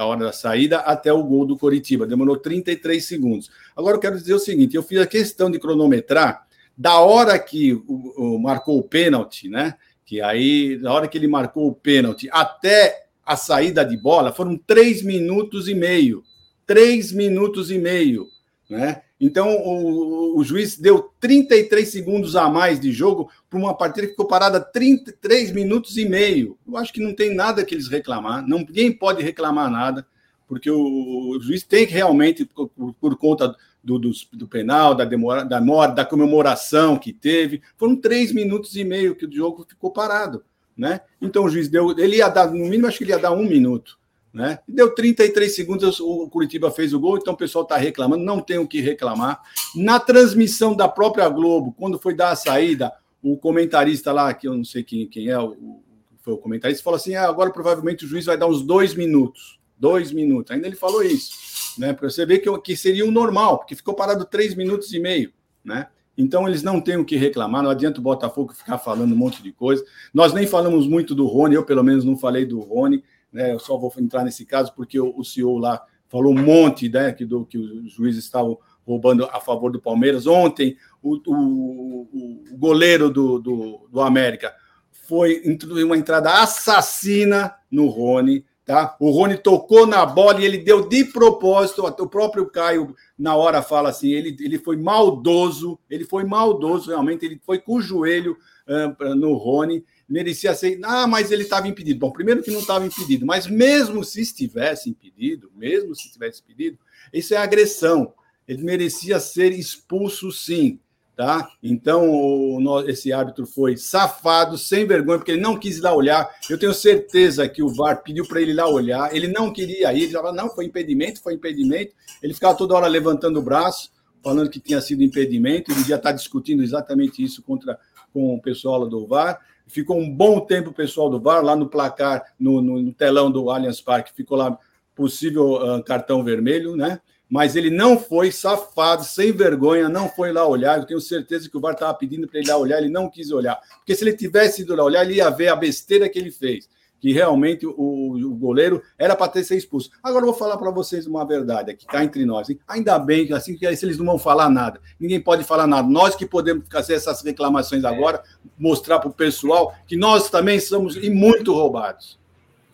da hora da saída até o gol do Coritiba. Demorou 33 segundos. Agora eu quero dizer o seguinte: eu fiz a questão de cronometrar da hora que o, o marcou o pênalti, né? Que aí, da hora que ele marcou o pênalti até a saída de bola, foram três minutos e meio. Três minutos e meio, né? Então, o, o, juiz deu 33 segundos a mais de jogo para uma partida que ficou parada 33 minutos e meio. Eu acho que não tem nada que eles reclamar, não, ninguém pode reclamar nada, porque o, o juiz tem que realmente, por, por conta do, do, do, penal, da demora, da morte, da comemoração que teve, foram três minutos e meio que o jogo ficou parado. Né? Então o juiz deu, ele ia dar, no mínimo, acho que ele ia dar um minuto. Né? Deu 33 segundos, o Curitiba fez o gol, então o pessoal está reclamando, não tem o que reclamar. Na transmissão da própria Globo, quando foi dar a saída, o comentarista lá, que eu não sei quem, quem é, o, foi o comentarista, falou assim: ah, agora provavelmente o juiz vai dar uns dois minutos. Dois minutos. Ainda ele falou isso, né? Para você ver que, que seria o normal, porque ficou parado três minutos e meio, né? Então eles não têm o que reclamar, não adianta o Botafogo ficar falando um monte de coisa. Nós nem falamos muito do Rony, eu pelo menos não falei do Rony né? Eu só vou entrar nesse caso porque o, o CEO lá falou um monte, né? Que, do, que os juízes estavam roubando a favor do Palmeiras. Ontem, o, o, o goleiro do, do, do América foi uma entrada assassina no Rony. Tá? O Rony tocou na bola e ele deu de propósito. O próprio Caio, na hora, fala assim: ele, ele foi maldoso, ele foi maldoso, realmente. Ele foi com o joelho uh, no Rony merecia ser. Ah, mas ele estava impedido. Bom, primeiro que não estava impedido, mas mesmo se estivesse impedido, mesmo se estivesse impedido, isso é agressão. Ele merecia ser expulso, sim. Tá? Então, o, esse árbitro foi safado, sem vergonha, porque ele não quis ir lá olhar. Eu tenho certeza que o VAR pediu para ele ir lá olhar. Ele não queria ir, ele falava, não, foi impedimento, foi impedimento. Ele ficava toda hora levantando o braço, falando que tinha sido impedimento. Ele já está discutindo exatamente isso contra com o pessoal do VAR. Ficou um bom tempo o pessoal do VAR lá no placar, no, no, no telão do Allianz Parque, ficou lá possível uh, cartão vermelho, né? Mas ele não foi safado, sem vergonha, não foi lá olhar. Eu tenho certeza que o VAR estava pedindo para ele lá olhar, ele não quis olhar. Porque se ele tivesse ido lá olhar, ele ia ver a besteira que ele fez que realmente o, o goleiro era para ter sido expulso. Agora eu vou falar para vocês uma verdade aqui, cá entre nós. Hein? Ainda bem que assim que eles não vão falar nada. Ninguém pode falar nada. Nós que podemos fazer essas reclamações agora, mostrar para o pessoal que nós também somos e muito roubados.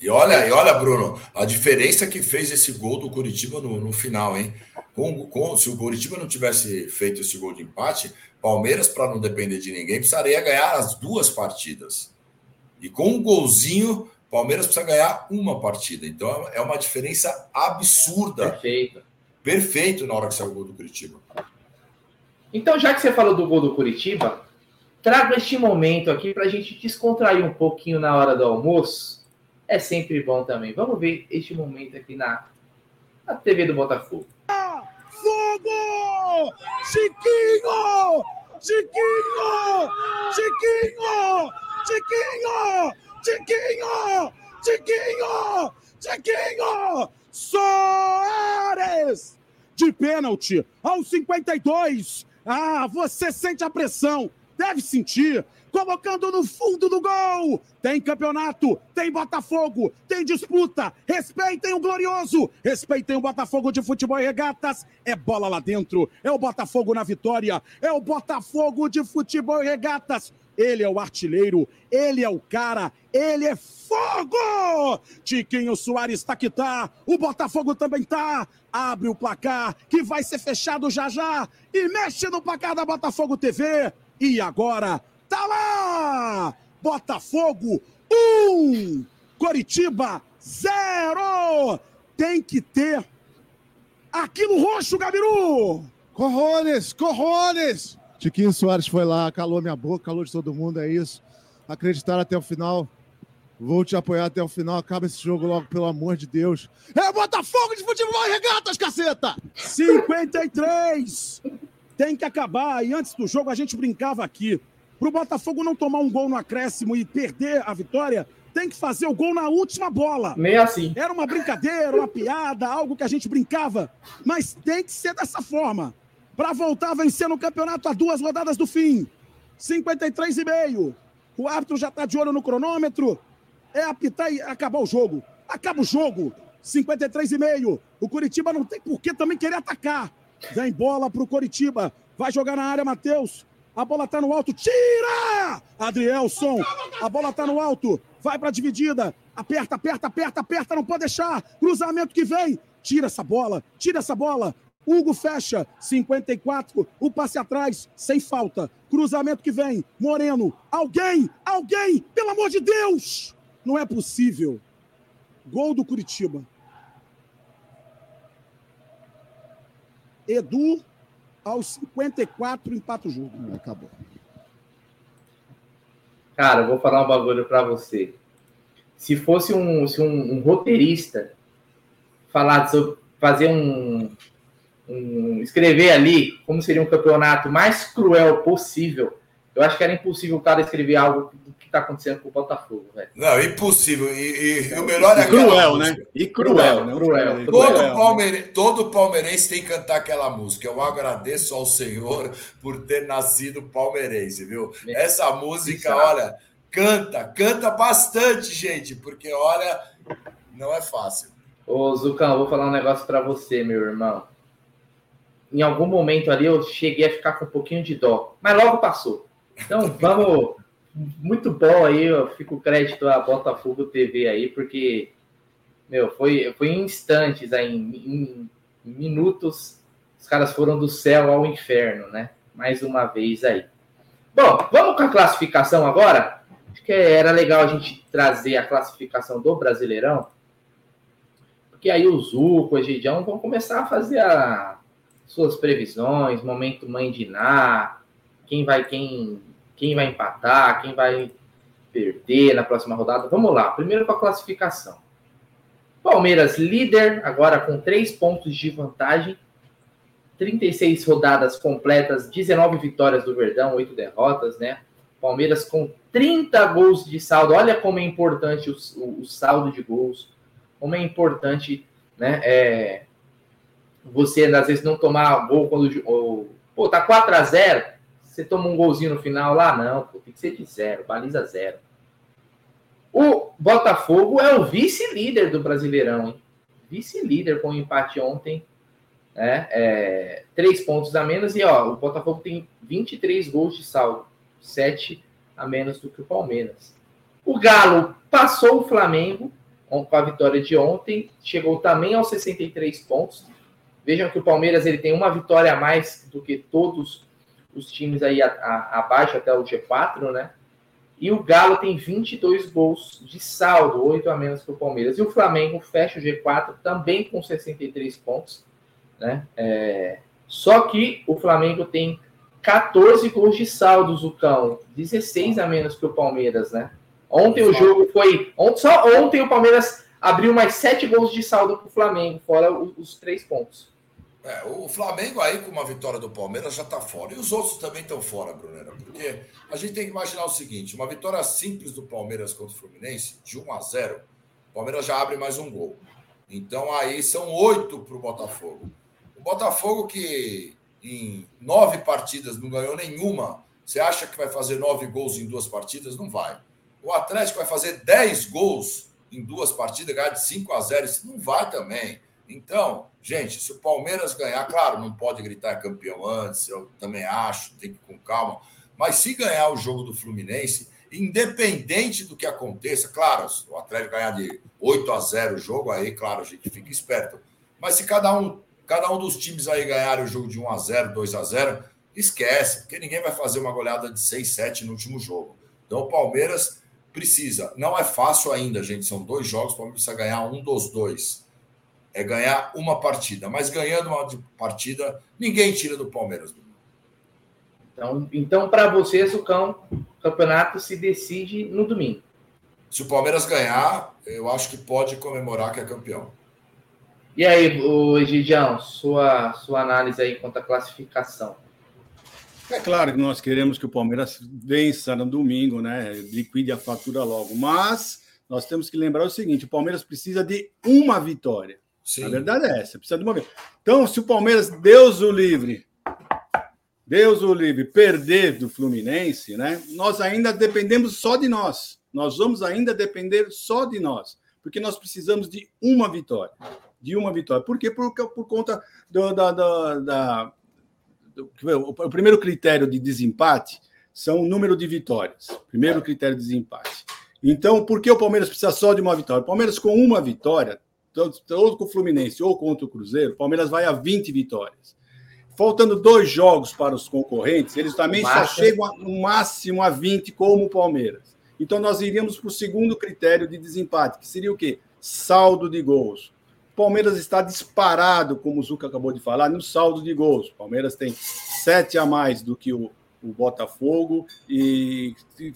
E olha, e olha, Bruno, a diferença que fez esse gol do Curitiba no, no final, hein? Com, com, se o Curitiba não tivesse feito esse gol de empate, Palmeiras, para não depender de ninguém, precisaria ganhar as duas partidas. E com um golzinho, Palmeiras precisa ganhar uma partida. Então é uma diferença absurda. Perfeito. Perfeito na hora que saiu o gol do Curitiba. Então, já que você falou do gol do Curitiba, trago este momento aqui para a gente descontrair um pouquinho na hora do almoço. É sempre bom também. Vamos ver este momento aqui na a TV do Botafogo. Fogo! Chiquinho! Chiquinho! Chiquinho! Chiquinho! Chiquinho! Chiquinho! Chiquinho! Soares! De pênalti aos 52. Ah, você sente a pressão. Deve sentir colocando no fundo do gol. Tem campeonato, tem Botafogo, tem disputa. Respeitem o glorioso, respeitem o Botafogo de futebol e regatas. É bola lá dentro, é o Botafogo na vitória, é o Botafogo de futebol e regatas. Ele é o artilheiro, ele é o cara, ele é fogo! Tiquinho Soares tá que tá, o Botafogo também tá. Abre o placar, que vai ser fechado já já, e mexe no placar da Botafogo TV. E agora, Tá lá! Botafogo, um! Coritiba, zero! Tem que ter aquilo roxo, Gabiru! Corrones, corrones! Tiquinho Soares foi lá, calou minha boca, calou de todo mundo, é isso. Acreditar até o final. Vou te apoiar até o final. Acaba esse jogo logo, pelo amor de Deus. É Botafogo de futebol e regatas, caceta! 53! Tem que acabar. E antes do jogo, a gente brincava aqui. Para o Botafogo não tomar um gol no acréscimo e perder a vitória, tem que fazer o gol na última bola. Meio assim. Era uma brincadeira, uma piada, algo que a gente brincava, mas tem que ser dessa forma. Para voltar a vencer no campeonato a duas rodadas do fim. 53 e meio. O árbitro já está de olho no cronômetro. É apitar e acabar o jogo. Acaba o jogo. 53 e meio. O Curitiba não tem por que também querer atacar. Vem bola para o Curitiba. Vai jogar na área, Matheus. A bola tá no alto. Tira! Adrielson. A bola tá no alto. Vai pra dividida. Aperta, aperta, aperta, aperta. Não pode deixar. Cruzamento que vem. Tira essa bola. Tira essa bola. Hugo fecha. 54. O passe atrás. Sem falta. Cruzamento que vem. Moreno. Alguém. Alguém. Pelo amor de Deus. Não é possível. Gol do Curitiba. Edu aos 54 empata o jogo. Acabou. Cara, eu vou falar um bagulho para você. Se fosse um, se um, um roteirista falar sobre fazer um, um, escrever ali como seria um campeonato mais cruel possível, eu acho que era impossível o cara escrever algo que está acontecendo com o Botafogo, velho. Não, impossível. E, e, e o melhor é cruel, né? E cruel, né? Cruel. Todo, cruel. Palmeirense, todo palmeirense tem que cantar aquela música. Eu agradeço ao Senhor por ter nascido palmeirense, viu? Essa música, olha, canta, canta bastante, gente, porque olha, não é fácil. Ô, Zucão, vou falar um negócio para você, meu irmão. Em algum momento ali eu cheguei a ficar com um pouquinho de dó, mas logo passou. Então, vamos. Muito bom aí, eu fico crédito a Botafogo TV aí, porque, meu, foi, foi em instantes, aí, em, em minutos, os caras foram do céu ao inferno, né? Mais uma vez aí. Bom, vamos com a classificação agora? Acho que era legal a gente trazer a classificação do Brasileirão, porque aí o Zuco, o Egidião vão começar a fazer as suas previsões, momento mãe de Ná, quem vai quem quem vai empatar, quem vai perder na próxima rodada. Vamos lá, primeiro com a classificação. Palmeiras líder, agora com três pontos de vantagem, 36 rodadas completas, 19 vitórias do Verdão, 8 derrotas, né? Palmeiras com 30 gols de saldo. Olha como é importante o, o, o saldo de gols, como é importante, né? É, você às vezes não tomar gol quando. Ou, pô, tá 4 a 0 você toma um golzinho no final lá, não, pô, tem que ser de zero, baliza zero. O Botafogo é o vice-líder do Brasileirão, hein? Vice-líder com o empate ontem, né? É, três pontos a menos, e ó, o Botafogo tem 23 gols de saldo, sete a menos do que o Palmeiras. O Galo passou o Flamengo com a vitória de ontem, chegou também aos 63 pontos. Vejam que o Palmeiras ele tem uma vitória a mais do que todos os times aí a, a, abaixo até o G4, né? E o Galo tem 22 gols de saldo, 8 a menos que o Palmeiras. E o Flamengo fecha o G4 também com 63 pontos, né? É... Só que o Flamengo tem 14 gols de saldo, Zucão, 16 a menos que o Palmeiras, né? Ontem o jogo foi. Ontem, só ontem o Palmeiras abriu mais sete gols de saldo para o Flamengo, fora os, os três pontos. É, o Flamengo aí, com uma vitória do Palmeiras, já está fora. E os outros também estão fora, Brunera. Porque a gente tem que imaginar o seguinte: uma vitória simples do Palmeiras contra o Fluminense, de 1 a 0, o Palmeiras já abre mais um gol. Então aí são oito para o Botafogo. O Botafogo, que em nove partidas não ganhou nenhuma, você acha que vai fazer nove gols em duas partidas? Não vai. O Atlético vai fazer dez gols em duas partidas, ganhar de 5 a 0. Isso não vai também. Então, gente, se o Palmeiras ganhar, claro, não pode gritar campeão antes, eu também acho, tem que ir com calma. Mas se ganhar o jogo do Fluminense, independente do que aconteça, claro, se o Atlético ganhar de 8 a 0 o jogo, aí, claro, a gente fica esperto. Mas se cada um, cada um dos times aí ganhar o jogo de 1 a 0 2 a 0 esquece, porque ninguém vai fazer uma goleada de 6, 7 no último jogo. Então o Palmeiras precisa. Não é fácil ainda, gente. São dois jogos, o Palmeiras precisa ganhar um dos dois é ganhar uma partida. Mas ganhando uma partida, ninguém tira do Palmeiras. Então, então para vocês, o campeonato se decide no domingo. Se o Palmeiras ganhar, eu acho que pode comemorar que é campeão. E aí, o Egidião, sua, sua análise aí quanto à classificação? É claro que nós queremos que o Palmeiras vença no domingo, né? Liquide a fatura logo. Mas nós temos que lembrar o seguinte: o Palmeiras precisa de uma vitória. Sim. A verdade é essa, precisa de uma vez. Então, se o Palmeiras, Deus o livre, Deus o livre, perder do Fluminense, né? Nós ainda dependemos só de nós. Nós vamos ainda depender só de nós, porque nós precisamos de uma vitória, de uma vitória. Por quê? Por, por conta do, da, da, da do, o primeiro critério de desempate são o número de vitórias. Primeiro critério de desempate. Então, por que o Palmeiras precisa só de uma vitória? O Palmeiras, com uma vitória, tanto com o Fluminense ou contra o Cruzeiro, o Palmeiras vai a 20 vitórias. Faltando dois jogos para os concorrentes, eles também só chegam no máximo a 20, como o Palmeiras. Então, nós iríamos para o segundo critério de desempate, que seria o quê? Saldo de gols. O Palmeiras está disparado, como o Zuca acabou de falar, no saldo de gols. O Palmeiras tem sete a mais do que o, o Botafogo e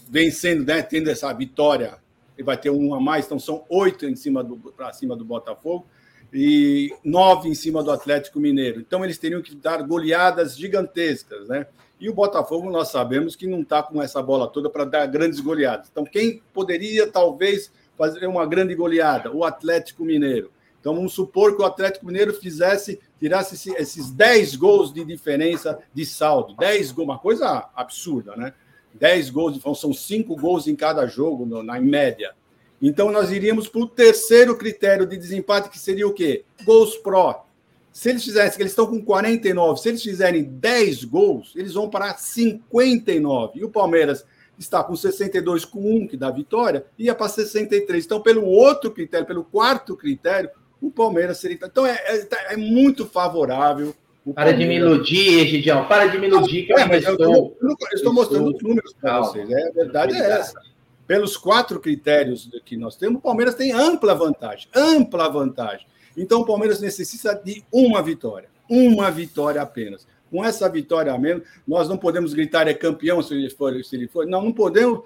vencendo, né, tendo essa vitória ele vai ter um a mais, então são oito em cima do para cima do Botafogo e nove em cima do Atlético Mineiro. Então eles teriam que dar goleadas gigantescas, né? E o Botafogo nós sabemos que não está com essa bola toda para dar grandes goleadas. Então quem poderia talvez fazer uma grande goleada? O Atlético Mineiro. Então vamos supor que o Atlético Mineiro fizesse, tirasse esses 10 gols de diferença de saldo. 10 gols, uma coisa absurda, né? 10 gols, então são 5 gols em cada jogo, na em média. Então, nós iríamos para o terceiro critério de desempate, que seria o quê? Gols pró. Se eles fizessem, eles estão com 49, se eles fizerem 10 gols, eles vão para 59. E o Palmeiras está com 62 com 1, que dá vitória, ia para 63. Então, pelo outro critério, pelo quarto critério, o Palmeiras seria. Então, é, é, é muito favorável para de me iludir, Egidião. Para de me iludir, que eu é, estou. Eu, eu, eu estou mostrando os números para vocês. É, a verdade é essa. Pelos quatro critérios que nós temos, o Palmeiras tem ampla vantagem. Ampla vantagem. Então, o Palmeiras necessita de uma vitória. Uma vitória apenas. Com essa vitória a menos, nós não podemos gritar é campeão se ele for. Se ele for. Não, não podemos,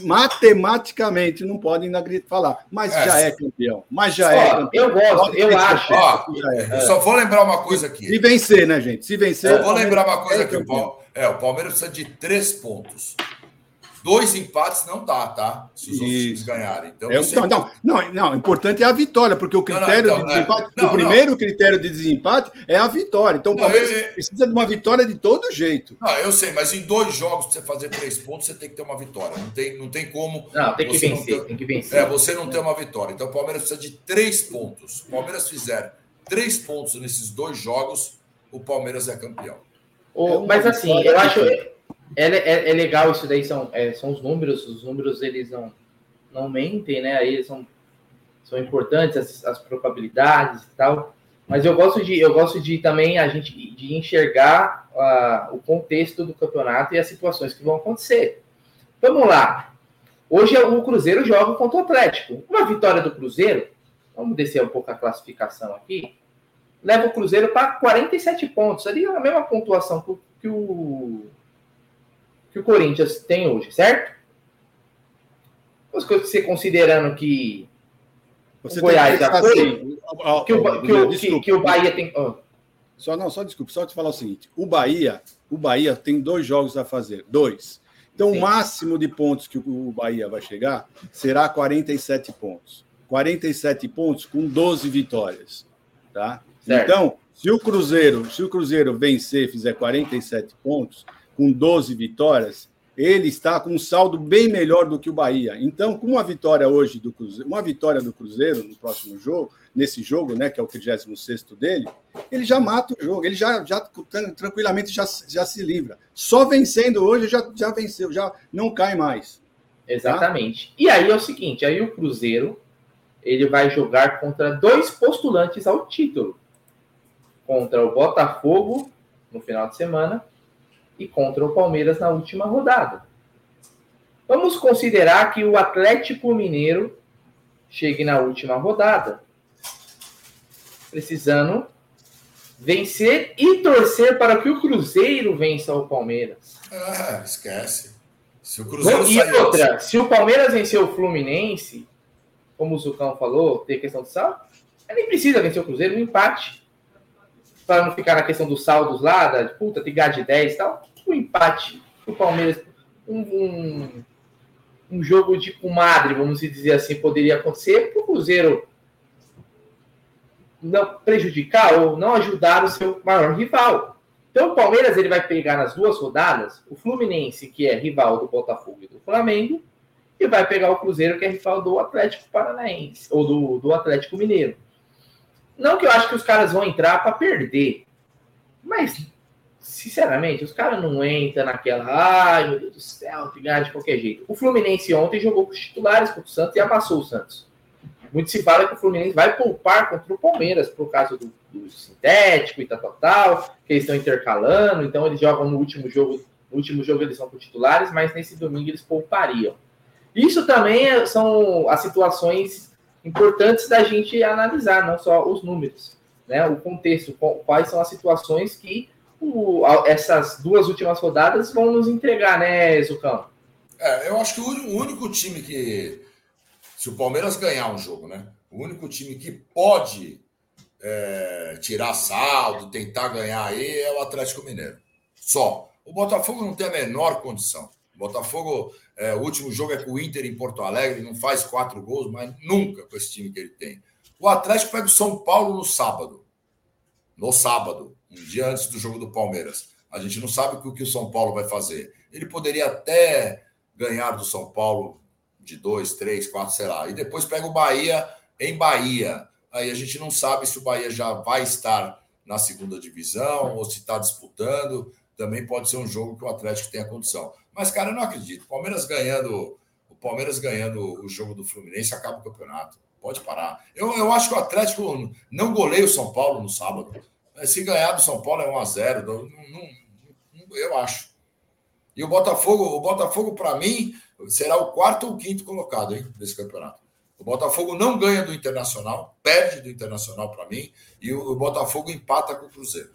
matematicamente não podem falar, mas é, já é campeão. Mas já é campeão. Eu gosto, eu acho. Ó, é. Eu só vou lembrar uma coisa aqui. Se vencer, né, gente? Se vencer. Eu vou lembrar uma coisa é aqui. É, o Palmeiras precisa de três pontos. Dois empates não dá, tá? Se os outros times ganharem. Então, é, não, não, não, não, o importante é a vitória, porque o critério não, não, então, de desempate, é, o primeiro critério de desempate é a vitória. Então o Palmeiras eu, eu, precisa de uma vitória de todo jeito. Não, eu sei, mas em dois jogos, para você fazer três pontos, você tem que ter uma vitória. Não tem, não tem como. Não, tem que vencer, ter, tem que vencer. É, você não tem uma vitória. Então o Palmeiras precisa de três pontos. O Palmeiras fizer três pontos nesses dois jogos, o Palmeiras é campeão. Oh, é mas assim, eu acho é, é, é, legal isso daí, são, é, são os números, os números eles não, não mentem, né? Aí são, são importantes, as, as probabilidades e tal. Mas eu gosto de, eu gosto de também a gente de enxergar uh, o contexto do campeonato e as situações que vão acontecer. Vamos lá. Hoje o Cruzeiro joga contra o Atlético. Uma vitória do Cruzeiro, vamos descer um pouco a classificação aqui, leva o Cruzeiro para 47 pontos. Ali é a mesma pontuação que o que o Corinthians tem hoje, certo? Você considerando que Você o Goiás já foi? Que, o, que, o, que, que, o Bahia tem. Oh. Só não, só desculpe, só te falar o seguinte: o Bahia, o Bahia tem dois jogos a fazer, dois. Então, Sim. o máximo de pontos que o Bahia vai chegar será 47 pontos. 47 pontos com 12 vitórias, tá? Certo. Então, se o Cruzeiro, se o Cruzeiro vencer, fizer 47 pontos com 12 vitórias, ele está com um saldo bem melhor do que o Bahia. Então, com uma vitória hoje do Cruzeiro, uma vitória do Cruzeiro no próximo jogo, nesse jogo, né, que é o 36 dele, ele já mata o jogo, ele já, já tranquilamente já, já se livra. Só vencendo hoje já, já venceu, já não cai mais. Exatamente. Tá? E aí é o seguinte, aí o Cruzeiro ele vai jogar contra dois postulantes ao título. Contra o Botafogo no final de semana e contra o Palmeiras na última rodada. Vamos considerar que o Atlético Mineiro chegue na última rodada, precisando vencer e torcer para que o Cruzeiro vença o Palmeiras. Ah, esquece. Se o Cruzeiro e outra, se o Palmeiras vencer o Fluminense, como o Zucão falou, tem questão de sal, ele nem precisa vencer o Cruzeiro, um empate para não ficar na questão dos saldos lá, da puta, tem de 10 e tal, um empate o Palmeiras, um, um, um, jogo de comadre, vamos dizer assim, poderia acontecer para o Cruzeiro não prejudicar ou não ajudar o seu maior rival. Então o Palmeiras ele vai pegar nas duas rodadas o Fluminense, que é rival do Botafogo e do Flamengo, e vai pegar o Cruzeiro, que é rival do Atlético Paranaense, ou do, do Atlético Mineiro. Não que eu acho que os caras vão entrar para perder, mas, sinceramente, os caras não entram naquela, ai meu Deus do céu, ganhar de qualquer jeito. O Fluminense ontem jogou com os titulares contra o Santos e amassou o Santos. Muito se fala que o Fluminense vai poupar contra o Palmeiras por causa do, do sintético e tal, tal, tal, que eles estão intercalando, então eles jogam no último jogo, no último jogo eles são com titulares, mas nesse domingo eles poupariam. Isso também são as situações importantes da gente analisar, não só os números, né? O contexto, quais são as situações que o, essas duas últimas rodadas vão nos entregar, né, Zucão? É, eu acho que o único time que, se o Palmeiras ganhar um jogo, né? O único time que pode é, tirar saldo, tentar ganhar aí é o Atlético Mineiro. Só. O Botafogo não tem a menor condição. Botafogo, é, o último jogo é com o Inter em Porto Alegre, não faz quatro gols, mas nunca com esse time que ele tem. O Atlético pega o São Paulo no sábado. No sábado, um dia antes do jogo do Palmeiras. A gente não sabe o que o São Paulo vai fazer. Ele poderia até ganhar do São Paulo de dois, três, quatro, sei lá. E depois pega o Bahia em Bahia. Aí a gente não sabe se o Bahia já vai estar na segunda divisão ou se está disputando. Também pode ser um jogo que o Atlético tenha condição. Mas, cara, eu não acredito. Palmeiras ganhando, o Palmeiras ganhando o jogo do Fluminense acaba o campeonato. Pode parar. Eu, eu acho que o Atlético não goleia o São Paulo no sábado. Se ganhar do São Paulo é 1 a 0 não, não, eu acho. E o Botafogo, o Botafogo, para mim, será o quarto ou quinto colocado hein, desse campeonato. O Botafogo não ganha do Internacional, perde do Internacional para mim, e o, o Botafogo empata com o Cruzeiro.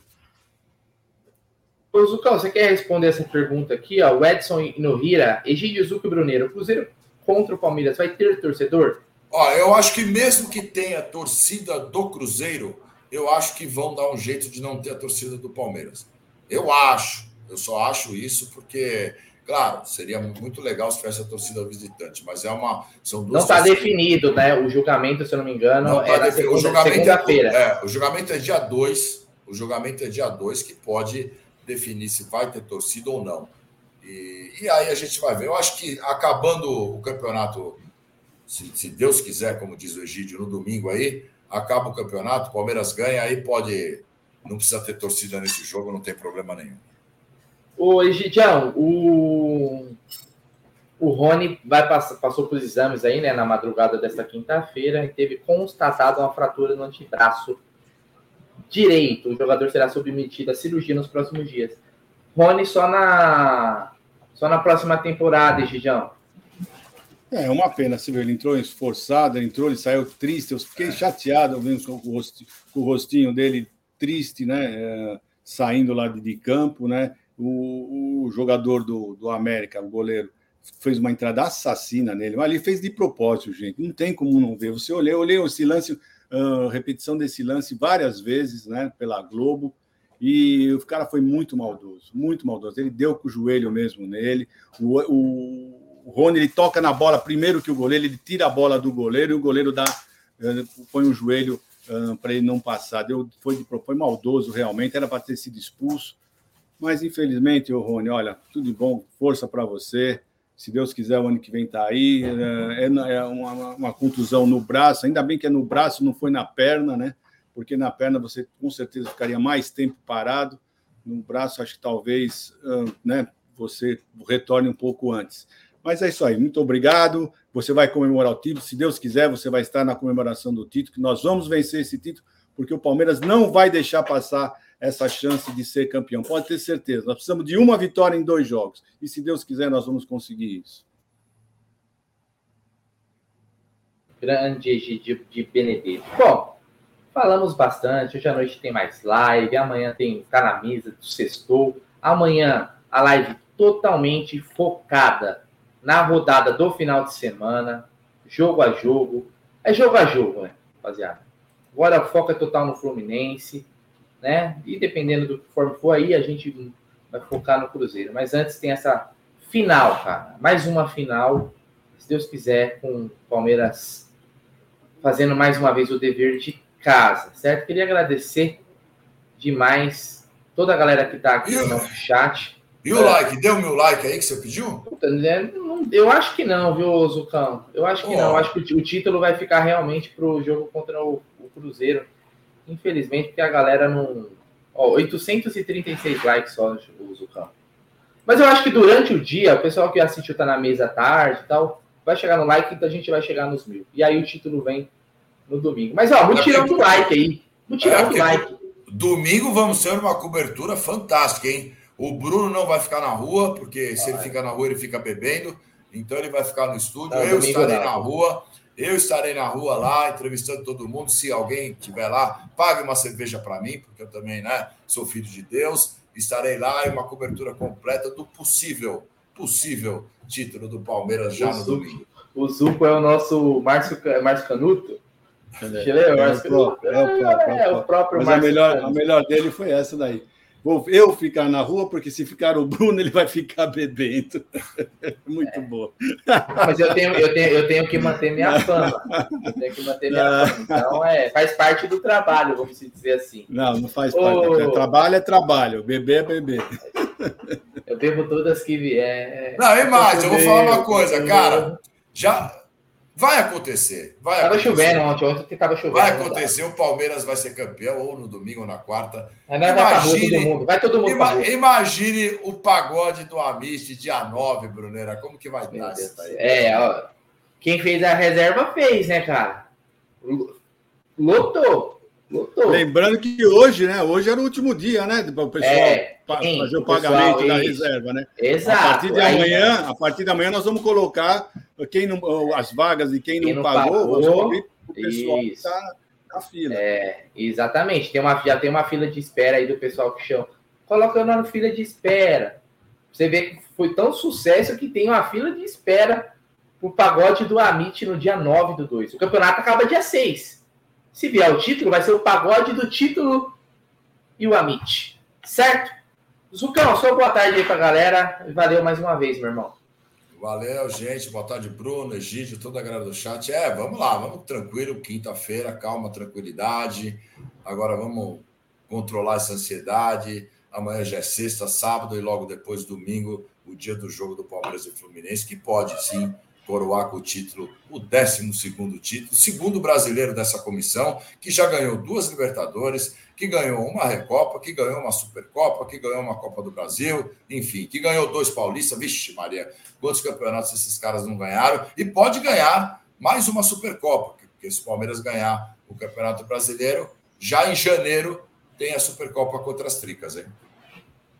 Ô, Zucão, você quer responder essa pergunta aqui? Ó, o Edson Inohira, Egídio Zucco e Bruneiro. O Cruzeiro contra o Palmeiras vai ter torcedor? Ó, eu acho que mesmo que tenha torcida do Cruzeiro, eu acho que vão dar um jeito de não ter a torcida do Palmeiras. Eu acho. Eu só acho isso porque, claro, seria muito legal se tivesse a torcida visitante, mas é uma. São duas não está definido, né? O julgamento, se eu não me engano, não é tá segunda-feira. É, é, o julgamento é dia 2. O julgamento é dia 2 que pode definir se vai ter torcida ou não. E, e aí a gente vai ver. Eu acho que acabando o campeonato, se, se, Deus quiser, como diz o Egídio, no domingo aí, acaba o campeonato, o Palmeiras ganha, aí pode. Não precisa ter torcida nesse jogo, não tem problema nenhum. Ô, Egidião, o, o Rony vai passou por exames aí, né, na madrugada desta quinta-feira e teve constatado uma fratura no antebraço direito. O jogador será submetido a cirurgia nos próximos dias. Rony só na só na próxima temporada, Gigião. É uma pena, Silvio. Ele entrou esforçado, ele entrou, ele saiu triste. Eu fiquei chateado vendo com o, rostinho, com o rostinho dele triste, né? É, saindo lá de, de campo, né? O, o, jogador do, do América, o goleiro, fez uma entrada assassina nele, mas ele fez de propósito, gente. Não tem como não ver. Você olhou, olhei esse lance, uh, repetição desse lance várias vezes, né, pela Globo. E o cara foi muito maldoso, muito maldoso. Ele deu com o joelho mesmo nele. O, o, o Rony ele toca na bola primeiro que o goleiro, ele tira a bola do goleiro e o goleiro dá, uh, põe o joelho uh, para ele não passar. Deu, foi, foi maldoso realmente, era para ter sido expulso. Mas infelizmente, o Rony, olha, tudo de bom, força para você. Se Deus quiser, o ano que vem está aí. É, é uma, uma, contusão no braço, ainda bem que é no braço, não foi na perna, né? Porque na perna você com certeza ficaria mais tempo parado. No braço, acho que talvez né, você retorne um pouco antes. Mas é isso aí, muito obrigado. Você vai comemorar o título. Se Deus quiser, você vai estar na comemoração do título, que nós vamos vencer esse título, porque o Palmeiras não vai deixar passar essa chance de ser campeão. Pode ter certeza. Nós precisamos de uma vitória em dois jogos. E se Deus quiser, nós vamos conseguir isso. Grande Egidio de Benedito. Bom, falamos bastante. Hoje à noite tem mais live. Amanhã tem Canamisa do Sextou. Amanhã a live totalmente focada na rodada do final de semana, jogo a jogo. É jogo a jogo, né, rapaziada? Agora foca total no Fluminense né? E dependendo do que for, for aí, a gente vai focar no Cruzeiro. Mas antes tem essa final, cara. Mais uma final, se Deus quiser, com o Palmeiras fazendo mais uma vez o dever de casa, certo? Queria agradecer demais toda a galera que está aqui no nosso chat. E o like? Deu meu like aí que você pediu? Né, eu acho que não, viu, Zucão? Eu acho que oh. não. Eu acho que o título vai ficar realmente para o jogo contra o, o Cruzeiro infelizmente, porque a galera não. Ó, 836 likes só o Zucão. Mas eu acho que durante o dia, o pessoal que assistiu tá na mesa tarde e tal, vai chegar no like e a gente vai chegar nos mil. E aí o título vem no domingo. Mas, ó, mutirão do like aí. Mutirão é, do like. Domingo vamos ter uma cobertura fantástica, hein? O Bruno não vai ficar na rua, porque se ele fica na rua, ele fica bebendo. Então ele vai ficar no estúdio. Não, eu estarei não. na rua. Eu estarei na rua lá, entrevistando todo mundo. Se alguém estiver lá, pague uma cerveja para mim, porque eu também né, sou filho de Deus. Estarei lá em uma cobertura completa do possível, possível título do Palmeiras já o no domingo. O Zuco é o nosso Márcio, Márcio Canuto? É, é, é, é, é, o próprio Mas Márcio a melhor, a melhor dele foi essa daí. Vou eu ficar na rua, porque se ficar o Bruno, ele vai ficar bebendo. [LAUGHS] Muito é. bom. mas eu tenho, eu, tenho, eu tenho que manter minha fama. Eu tenho que manter minha fama. Então, é, faz parte do trabalho, vamos dizer assim. Não, não faz parte. Ô... Trabalho é trabalho, beber é beber. Eu bebo todas que vier. Não, e mais, eu vou falar uma coisa, cara. Já, Vai acontecer. Vai tava acontecer. chovendo ontem, ontem tava chovendo. Vai acontecer, o Palmeiras vai ser campeão, ou no domingo ou na quarta. Vai, imagine, todo mundo. Vai todo mundo. Ima, imagine o pagode do Amist dia 9, Brunera. Como que vai dar? É, ó, quem fez a reserva fez, né, cara? Lotou. Lembrando que hoje, né? Hoje era o último dia, né? Para o pessoal é, fazer o pagamento pessoal, da reserva, né? Exato. A partir de amanhã, a partir de amanhã nós vamos colocar quem não, as vagas de quem, quem não, pagou, pagou o pessoal isso. que está na fila. É, exatamente. Tem uma, já tem uma fila de espera aí do pessoal que chama. Coloca na fila de espera. Você vê que foi tão sucesso que tem uma fila de espera o pagode do Amit no dia 9 do 2. O campeonato acaba dia 6. Se vier o título, vai ser o pagode do título e o Amit. Certo? Zucão, só boa tarde aí pra galera. Valeu mais uma vez, meu irmão. Valeu, gente. Boa tarde, Bruno, Egídio, toda a galera do chat. É, vamos lá, vamos tranquilo. Quinta-feira, calma, tranquilidade. Agora vamos controlar essa ansiedade. Amanhã já é sexta, sábado e logo depois, domingo, o dia do jogo do Palmeiras e Fluminense, que pode sim coroar com o título, o 12 título, segundo brasileiro dessa comissão, que já ganhou duas Libertadores, que ganhou uma Recopa, que ganhou uma Supercopa, que ganhou uma Copa do Brasil, enfim, que ganhou dois Paulistas. Vixe, Maria, quantos campeonatos esses caras não ganharam? E pode ganhar mais uma Supercopa, porque se o Palmeiras ganhar o Campeonato Brasileiro, já em janeiro tem a Supercopa contra as Tricas, hein?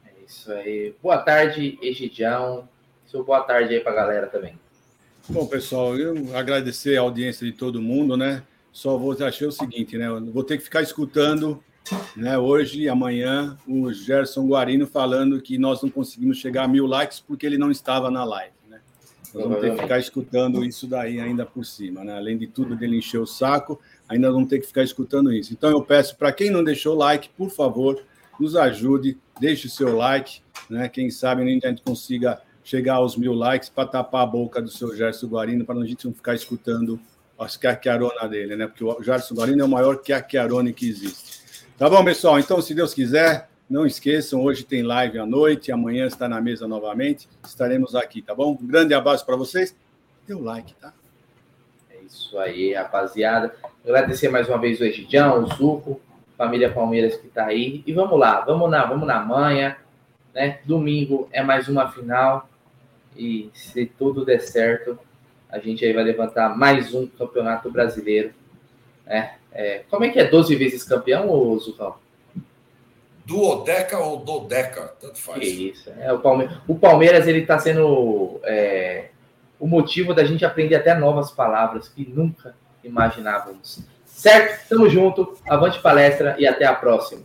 É isso aí. Boa tarde, Egidião. Seu boa tarde aí para a galera também. Bom, pessoal, eu agradecer a audiência de todo mundo, né? Só vou achar o seguinte, né? Eu vou ter que ficar escutando, né? Hoje e amanhã o Gerson Guarino falando que nós não conseguimos chegar a mil likes porque ele não estava na live, né? Nós vamos ter que ficar escutando isso daí ainda por cima, né? Além de tudo dele encher o saco, ainda vamos ter que ficar escutando isso. Então eu peço para quem não deixou o like, por favor, nos ajude, deixe o seu like, né? Quem sabe a gente consiga chegar aos mil likes para tapar a boca do seu Gerson Guarino, para a gente não ficar escutando as caquiarona dele, né? Porque o Gerson Guarino é o maior caquiarone que existe. Tá bom, pessoal? Então, se Deus quiser, não esqueçam, hoje tem live à noite, amanhã está na mesa novamente, estaremos aqui, tá bom? Um grande abraço para vocês. Dê o like, tá? É isso aí, rapaziada. Agradecer mais uma vez o Egidião, o Zuco, família Palmeiras que está aí. E vamos lá, vamos na, vamos na manhã, né? Domingo é mais uma final. E se tudo der certo, a gente aí vai levantar mais um campeonato brasileiro. É, é, como é que é 12 vezes campeão, ô Zucão? Duodeca ou dodeca, tanto faz. Isso, é, o, Palmeiras, o Palmeiras ele está sendo é, o motivo da gente aprender até novas palavras que nunca imaginávamos. Certo? Tamo junto, avante palestra e até a próxima.